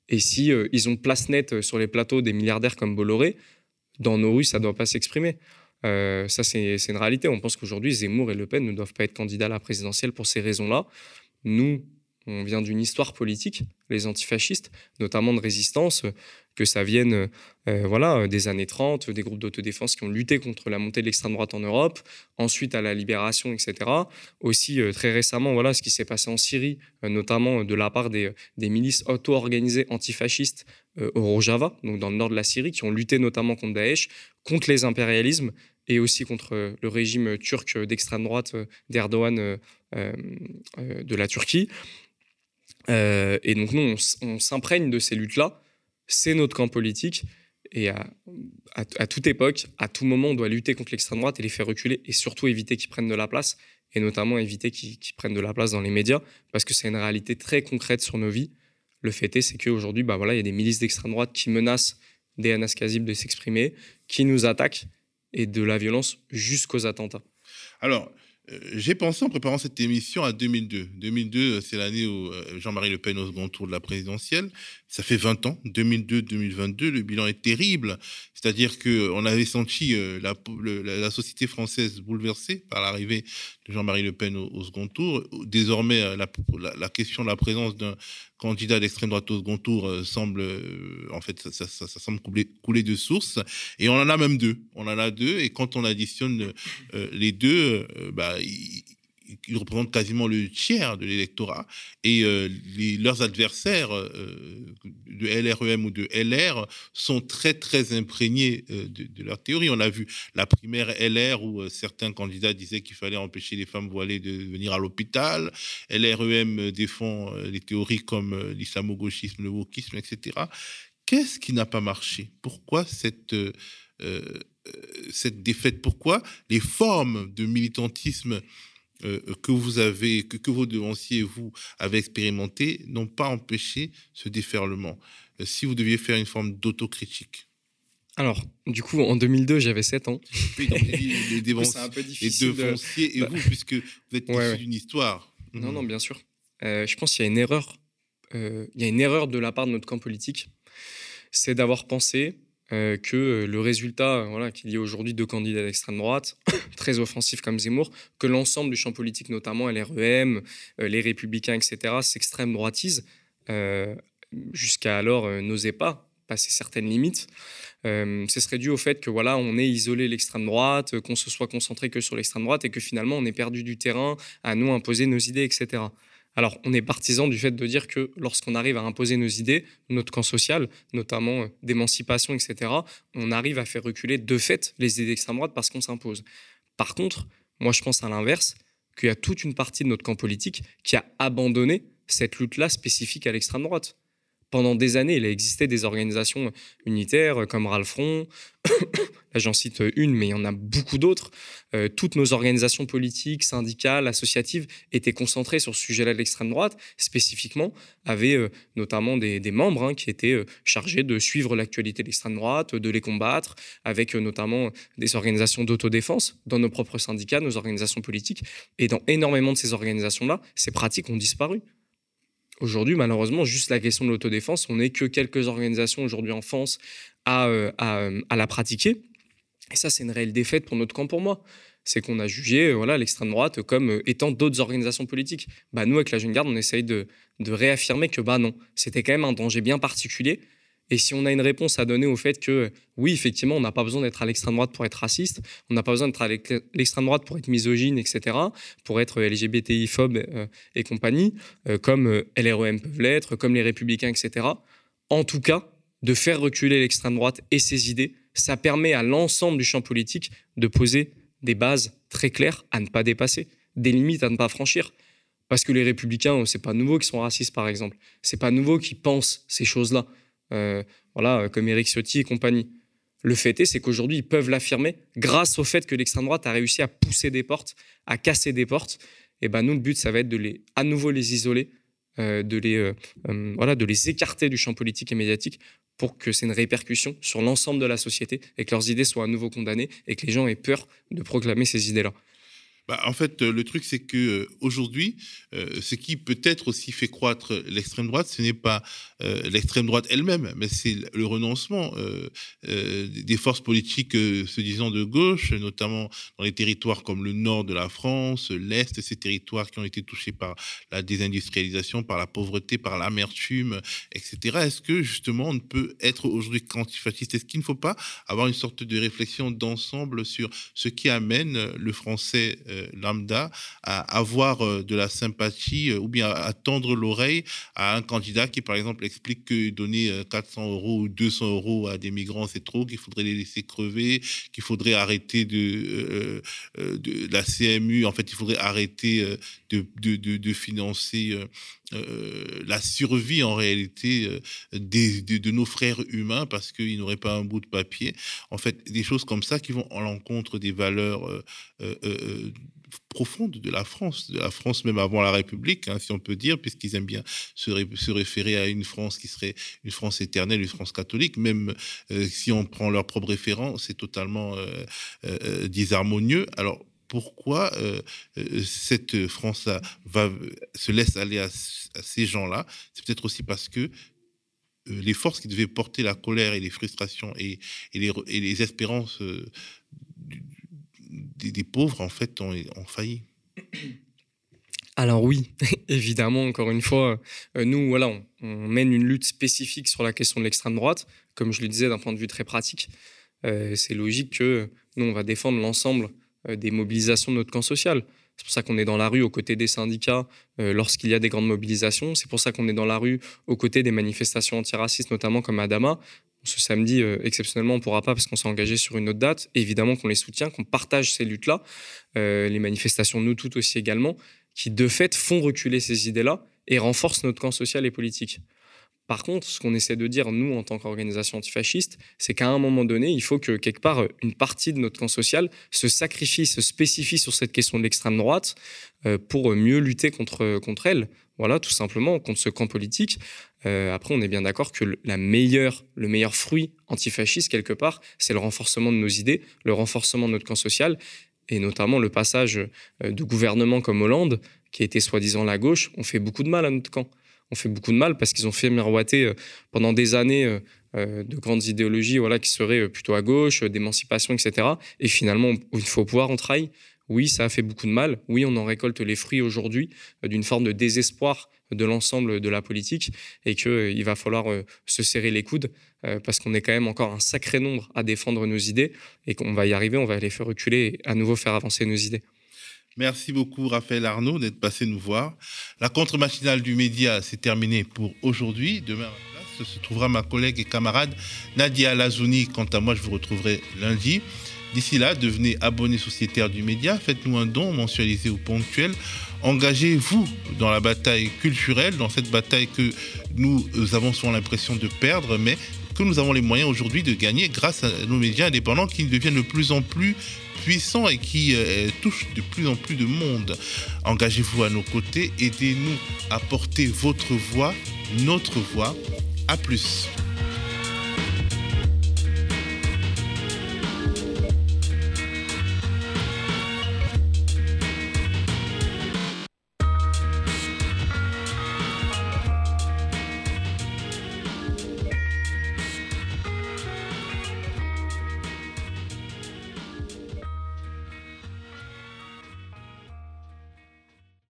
[SPEAKER 10] Et si ils ont place nette sur les plateaux des milliardaires comme Bolloré, dans nos rues, ça ne doit pas s'exprimer. Euh, ça, c'est une réalité. On pense qu'aujourd'hui, Zemmour et Le Pen ne doivent pas être candidats à la présidentielle pour ces raisons-là. Nous, on vient d'une histoire politique, les antifascistes, notamment de résistance, que ça vienne euh, voilà, des années 30, des groupes d'autodéfense qui ont lutté contre la montée de l'extrême droite en Europe, ensuite à la libération, etc. Aussi, euh, très récemment, voilà, ce qui s'est passé en Syrie, notamment de la part des, milices auto-organisées antifascistes au Rojava, donc dans le nord de la Syrie, qui ont lutté notamment contre Daesh, contre les impérialismes et aussi contre le régime turc d'extrême droite euh, d'Erdogan euh, de la Turquie. et donc nous, on, s'imprègne de ces luttes-là. C'est notre camp politique. Et à, toute époque, à tout moment, on doit lutter contre l'extrême droite et les faire reculer et surtout éviter qu'ils prennent de la place et notamment éviter qu'ils prennent de la place dans les médias parce que c'est une réalité très concrète sur nos vies. Le fait est, c'est qu'aujourd'hui, bah voilà, il y a des milices d'extrême droite qui menacent des Anas Kazib de s'exprimer, qui nous attaquent et de la violence jusqu'aux attentats.
[SPEAKER 1] Alors, euh, j'ai pensé en préparant cette émission à 2002. 2002, euh, c'est l'année où euh, Jean-Marie Le Pen au second tour de la présidentielle. Ça fait 20 ans, 2002-2022, le bilan est terrible. C'est-à-dire qu'on avait senti la, société française bouleversée par l'arrivée de Jean-Marie Le Pen au, second tour. Désormais, la, question de la présence d'un candidat d'extrême droite au second tour semble, en fait, ça, semble couler, couler, de source. Et on en a même deux. On en a deux. Et quand on additionne les deux, bah, ils, représentent quasiment le tiers de l'électorat et euh, leurs adversaires euh, de LREM ou de LR sont très très imprégnés euh, de, leur théorie. On a vu la primaire LR où certains candidats disaient qu'il fallait empêcher les femmes voilées de venir à l'hôpital. LREM défend les théories comme l'islamo-gauchisme, le wokisme, etc. Qu'est-ce qui n'a pas marché? Pourquoi cette cette défaite? Pourquoi les formes de militantisme euh, que vous avez, que, que vos devanciers vous avez expérimenté n'ont pas empêché ce déferlement. Euh, si vous deviez faire une forme d'autocritique.
[SPEAKER 10] Alors, du coup, en 2002, j'avais 7 ans.
[SPEAKER 1] Oui, donc les, devanciers et bah vous, puisque vous êtes issu d'une histoire.
[SPEAKER 10] Non, mhm. non, bien sûr. Euh, je pense qu'il y a une erreur. il y a une erreur de la part de notre camp politique. C'est d'avoir pensé euh, que euh, le résultat, voilà, qu'il y ait aujourd'hui deux candidats d'extrême droite, très offensifs comme Zemmour, que l'ensemble du champ politique, notamment LREM, euh, les Républicains, etc., s'extrême droitise, jusqu'à alors n'osait pas dépasser certaines limites. ce serait dû au fait que voilà, on ait isolé l'extrême droite, qu'on se soit concentré que sur l'extrême droite et que finalement on ait perdu du terrain à nous imposer nos idées, etc. Alors, on est partisan du fait de dire que lorsqu'on arrive à imposer nos idées, notre camp social, notamment d'émancipation, etc., on arrive à faire reculer de fait les idées d'extrême droite parce qu'on s'impose. Par contre, moi je pense à l'inverse, qu'il y a toute une partie de notre camp politique qui a abandonné cette lutte-là spécifique à l'extrême droite. Pendant des années, il a existé des organisations unitaires comme Ralfron. Là, j'en cite une, mais il y en a beaucoup d'autres. Euh, toutes nos organisations politiques, syndicales, associatives étaient concentrées sur ce sujet-là de l'extrême droite, spécifiquement, avaient euh, notamment des, membres hein, qui étaient euh, chargés de suivre l'actualité de l'extrême droite, de les combattre, avec notamment des organisations d'autodéfense dans nos propres syndicats, nos organisations politiques. Et dans énormément de ces organisations-là, ces pratiques ont disparu. Aujourd'hui, malheureusement, juste la question de l'autodéfense, on n'est que quelques organisations aujourd'hui en France à, euh, euh, à, la pratiquer. Et ça, c'est une réelle défaite pour notre camp, pour moi. C'est qu'on a jugé euh, voilà l'extrême droite comme étant d'autres organisations politiques. Bah, nous, avec la Jeune Garde, on essaye de, de réaffirmer que bah non, c'était quand même un danger bien particulier et si on a une réponse à donner au fait que, oui, effectivement, on n'a pas besoin d'être à l'extrême droite pour être raciste, on n'a pas besoin d'être à l'extrême droite pour être misogyne, etc., pour être LGBTI-phobe euh, et compagnie, euh, comme euh, LREM peuvent l'être, comme les républicains, etc. En tout cas, de faire reculer l'extrême droite et ses idées, ça permet à l'ensemble du champ politique de poser des bases très claires à ne pas dépasser, des limites à ne pas franchir. Parce que les républicains, c'est pas nouveau qu'ils sont racistes, par exemple. C'est pas nouveau qu'ils pensent ces choses-là. Euh, voilà, comme Eric Ciotti et compagnie. Le fait est, c'est qu'aujourd'hui, ils peuvent l'affirmer grâce au fait que l'extrême droite a réussi à pousser des portes, à casser des portes. Et ben nous, le but, ça va être de les, à nouveau les isoler, euh, de les, euh, voilà, de les écarter du champ politique et médiatique pour que c'est une répercussion sur l'ensemble de la société et que leurs idées soient à nouveau condamnées et que les gens aient peur de proclamer ces idées-là.
[SPEAKER 1] Bah, en fait, euh, le truc, c'est que euh, aujourd'hui, euh, ce qui peut-être aussi fait croître l'extrême droite, ce n'est pas l'extrême droite elle-même, mais c'est le renoncement des forces politiques se disant de gauche, notamment dans les territoires comme le nord de la France, l'est, ces territoires qui ont été touchés par la désindustrialisation, par la pauvreté, par l'amertume, etc. Est-ce que justement on ne peut être aujourd'hui antifasciste Est-ce qu'il ne faut pas avoir une sorte de réflexion d'ensemble sur ce qui amène le français lambda à avoir euh, de la sympathie euh, ou bien à tendre l'oreille à un candidat qui, par exemple, explique que donner 400 euros ou 200 euros à des migrants, c'est trop, qu'il faudrait les laisser crever, qu'il faudrait arrêter de, la CMU, en fait, il faudrait arrêter de, de, de financer la survie en réalité des, de, nos frères humains parce qu'ils n'auraient pas un bout de papier. En fait, des choses comme ça qui vont en l'encontre des valeurs profonde de la France, de la France même avant la République, hein, si on peut dire, puisqu'ils aiment bien se, référer à une France qui serait une France éternelle, une France catholique, même euh, si on prend leur propre référent, c'est totalement euh, euh, disharmonieux. Alors, pourquoi cette France va, se laisse aller à, ces gens-là C'est peut-être aussi parce que les forces qui devaient porter la colère et les frustrations et, les, espérances des, pauvres, en fait, ont, failli.
[SPEAKER 10] Alors oui, évidemment, encore une fois, euh, nous, voilà, on, mène une lutte spécifique sur la question de l'extrême droite, comme je le disais d'un point de vue très pratique. Euh, c'est logique que nous, on va défendre l'ensemble euh, des mobilisations de notre camp social. C'est pour ça qu'on est dans la rue aux côtés des syndicats lorsqu'il y a des grandes mobilisations. C'est pour ça qu'on est dans la rue aux côtés des manifestations antiracistes, notamment comme Adama, ce samedi, euh, exceptionnellement, on ne pourra pas parce qu'on s'est engagé sur une autre date. évidemment qu'on les soutient, qu'on partage ces luttes-là, euh, les manifestations nous toutes aussi également, qui de fait font reculer ces idées-là et renforcent notre camp social et politique. Par contre, ce qu'on essaie de dire, nous, en tant qu'organisation antifasciste, c'est qu'à un moment donné, il faut que, quelque part, une partie de notre camp social se sacrifie, se spécifie sur cette question de l'extrême droite euh, pour mieux lutter contre, contre elle. Voilà, tout simplement, contre ce camp politique. Euh, après, on est bien d'accord que la meilleure, le meilleur fruit antifasciste, quelque part, c'est le renforcement de nos idées, le renforcement de notre camp social, et notamment le passage euh, de gouvernements comme Hollande, qui était soi-disant la gauche, on fait beaucoup de mal à notre camp. On fait beaucoup de mal parce qu'ils ont fait miroiter euh, pendant des années de grandes idéologies voilà, qui seraient plutôt à gauche, d'émancipation, etc. Et finalement, fois au pouvoir, on trahit Oui, ça a fait beaucoup de mal. Oui, on en récolte les fruits aujourd'hui d'une forme de désespoir de l'ensemble de la politique et qu'il va falloir se serrer les coudes parce qu'on est quand même encore un sacré nombre à défendre nos idées et qu'on va y arriver, on va les faire reculer et à nouveau faire avancer nos idées.
[SPEAKER 1] Merci beaucoup, Raphaël Arnaud, d'être passé nous voir. La contre-machinale du média, s'est terminée pour aujourd'hui. Demain, à la place, se trouvera ma collègue et camarade Nadia Lazouni. Quant à moi, je vous retrouverai lundi. D'ici là, devenez abonné sociétaire du média, faites-nous un don mensualisé ou ponctuel. Engagez-vous dans la bataille culturelle, dans cette bataille que nous avons souvent l'impression de perdre, mais que nous avons les moyens aujourd'hui de gagner grâce à nos médias indépendants qui deviennent de plus en plus puissants et qui euh, touchent de plus en plus de monde. Engagez-vous à nos côtés, aidez-nous à porter votre voix, notre voix. À plus.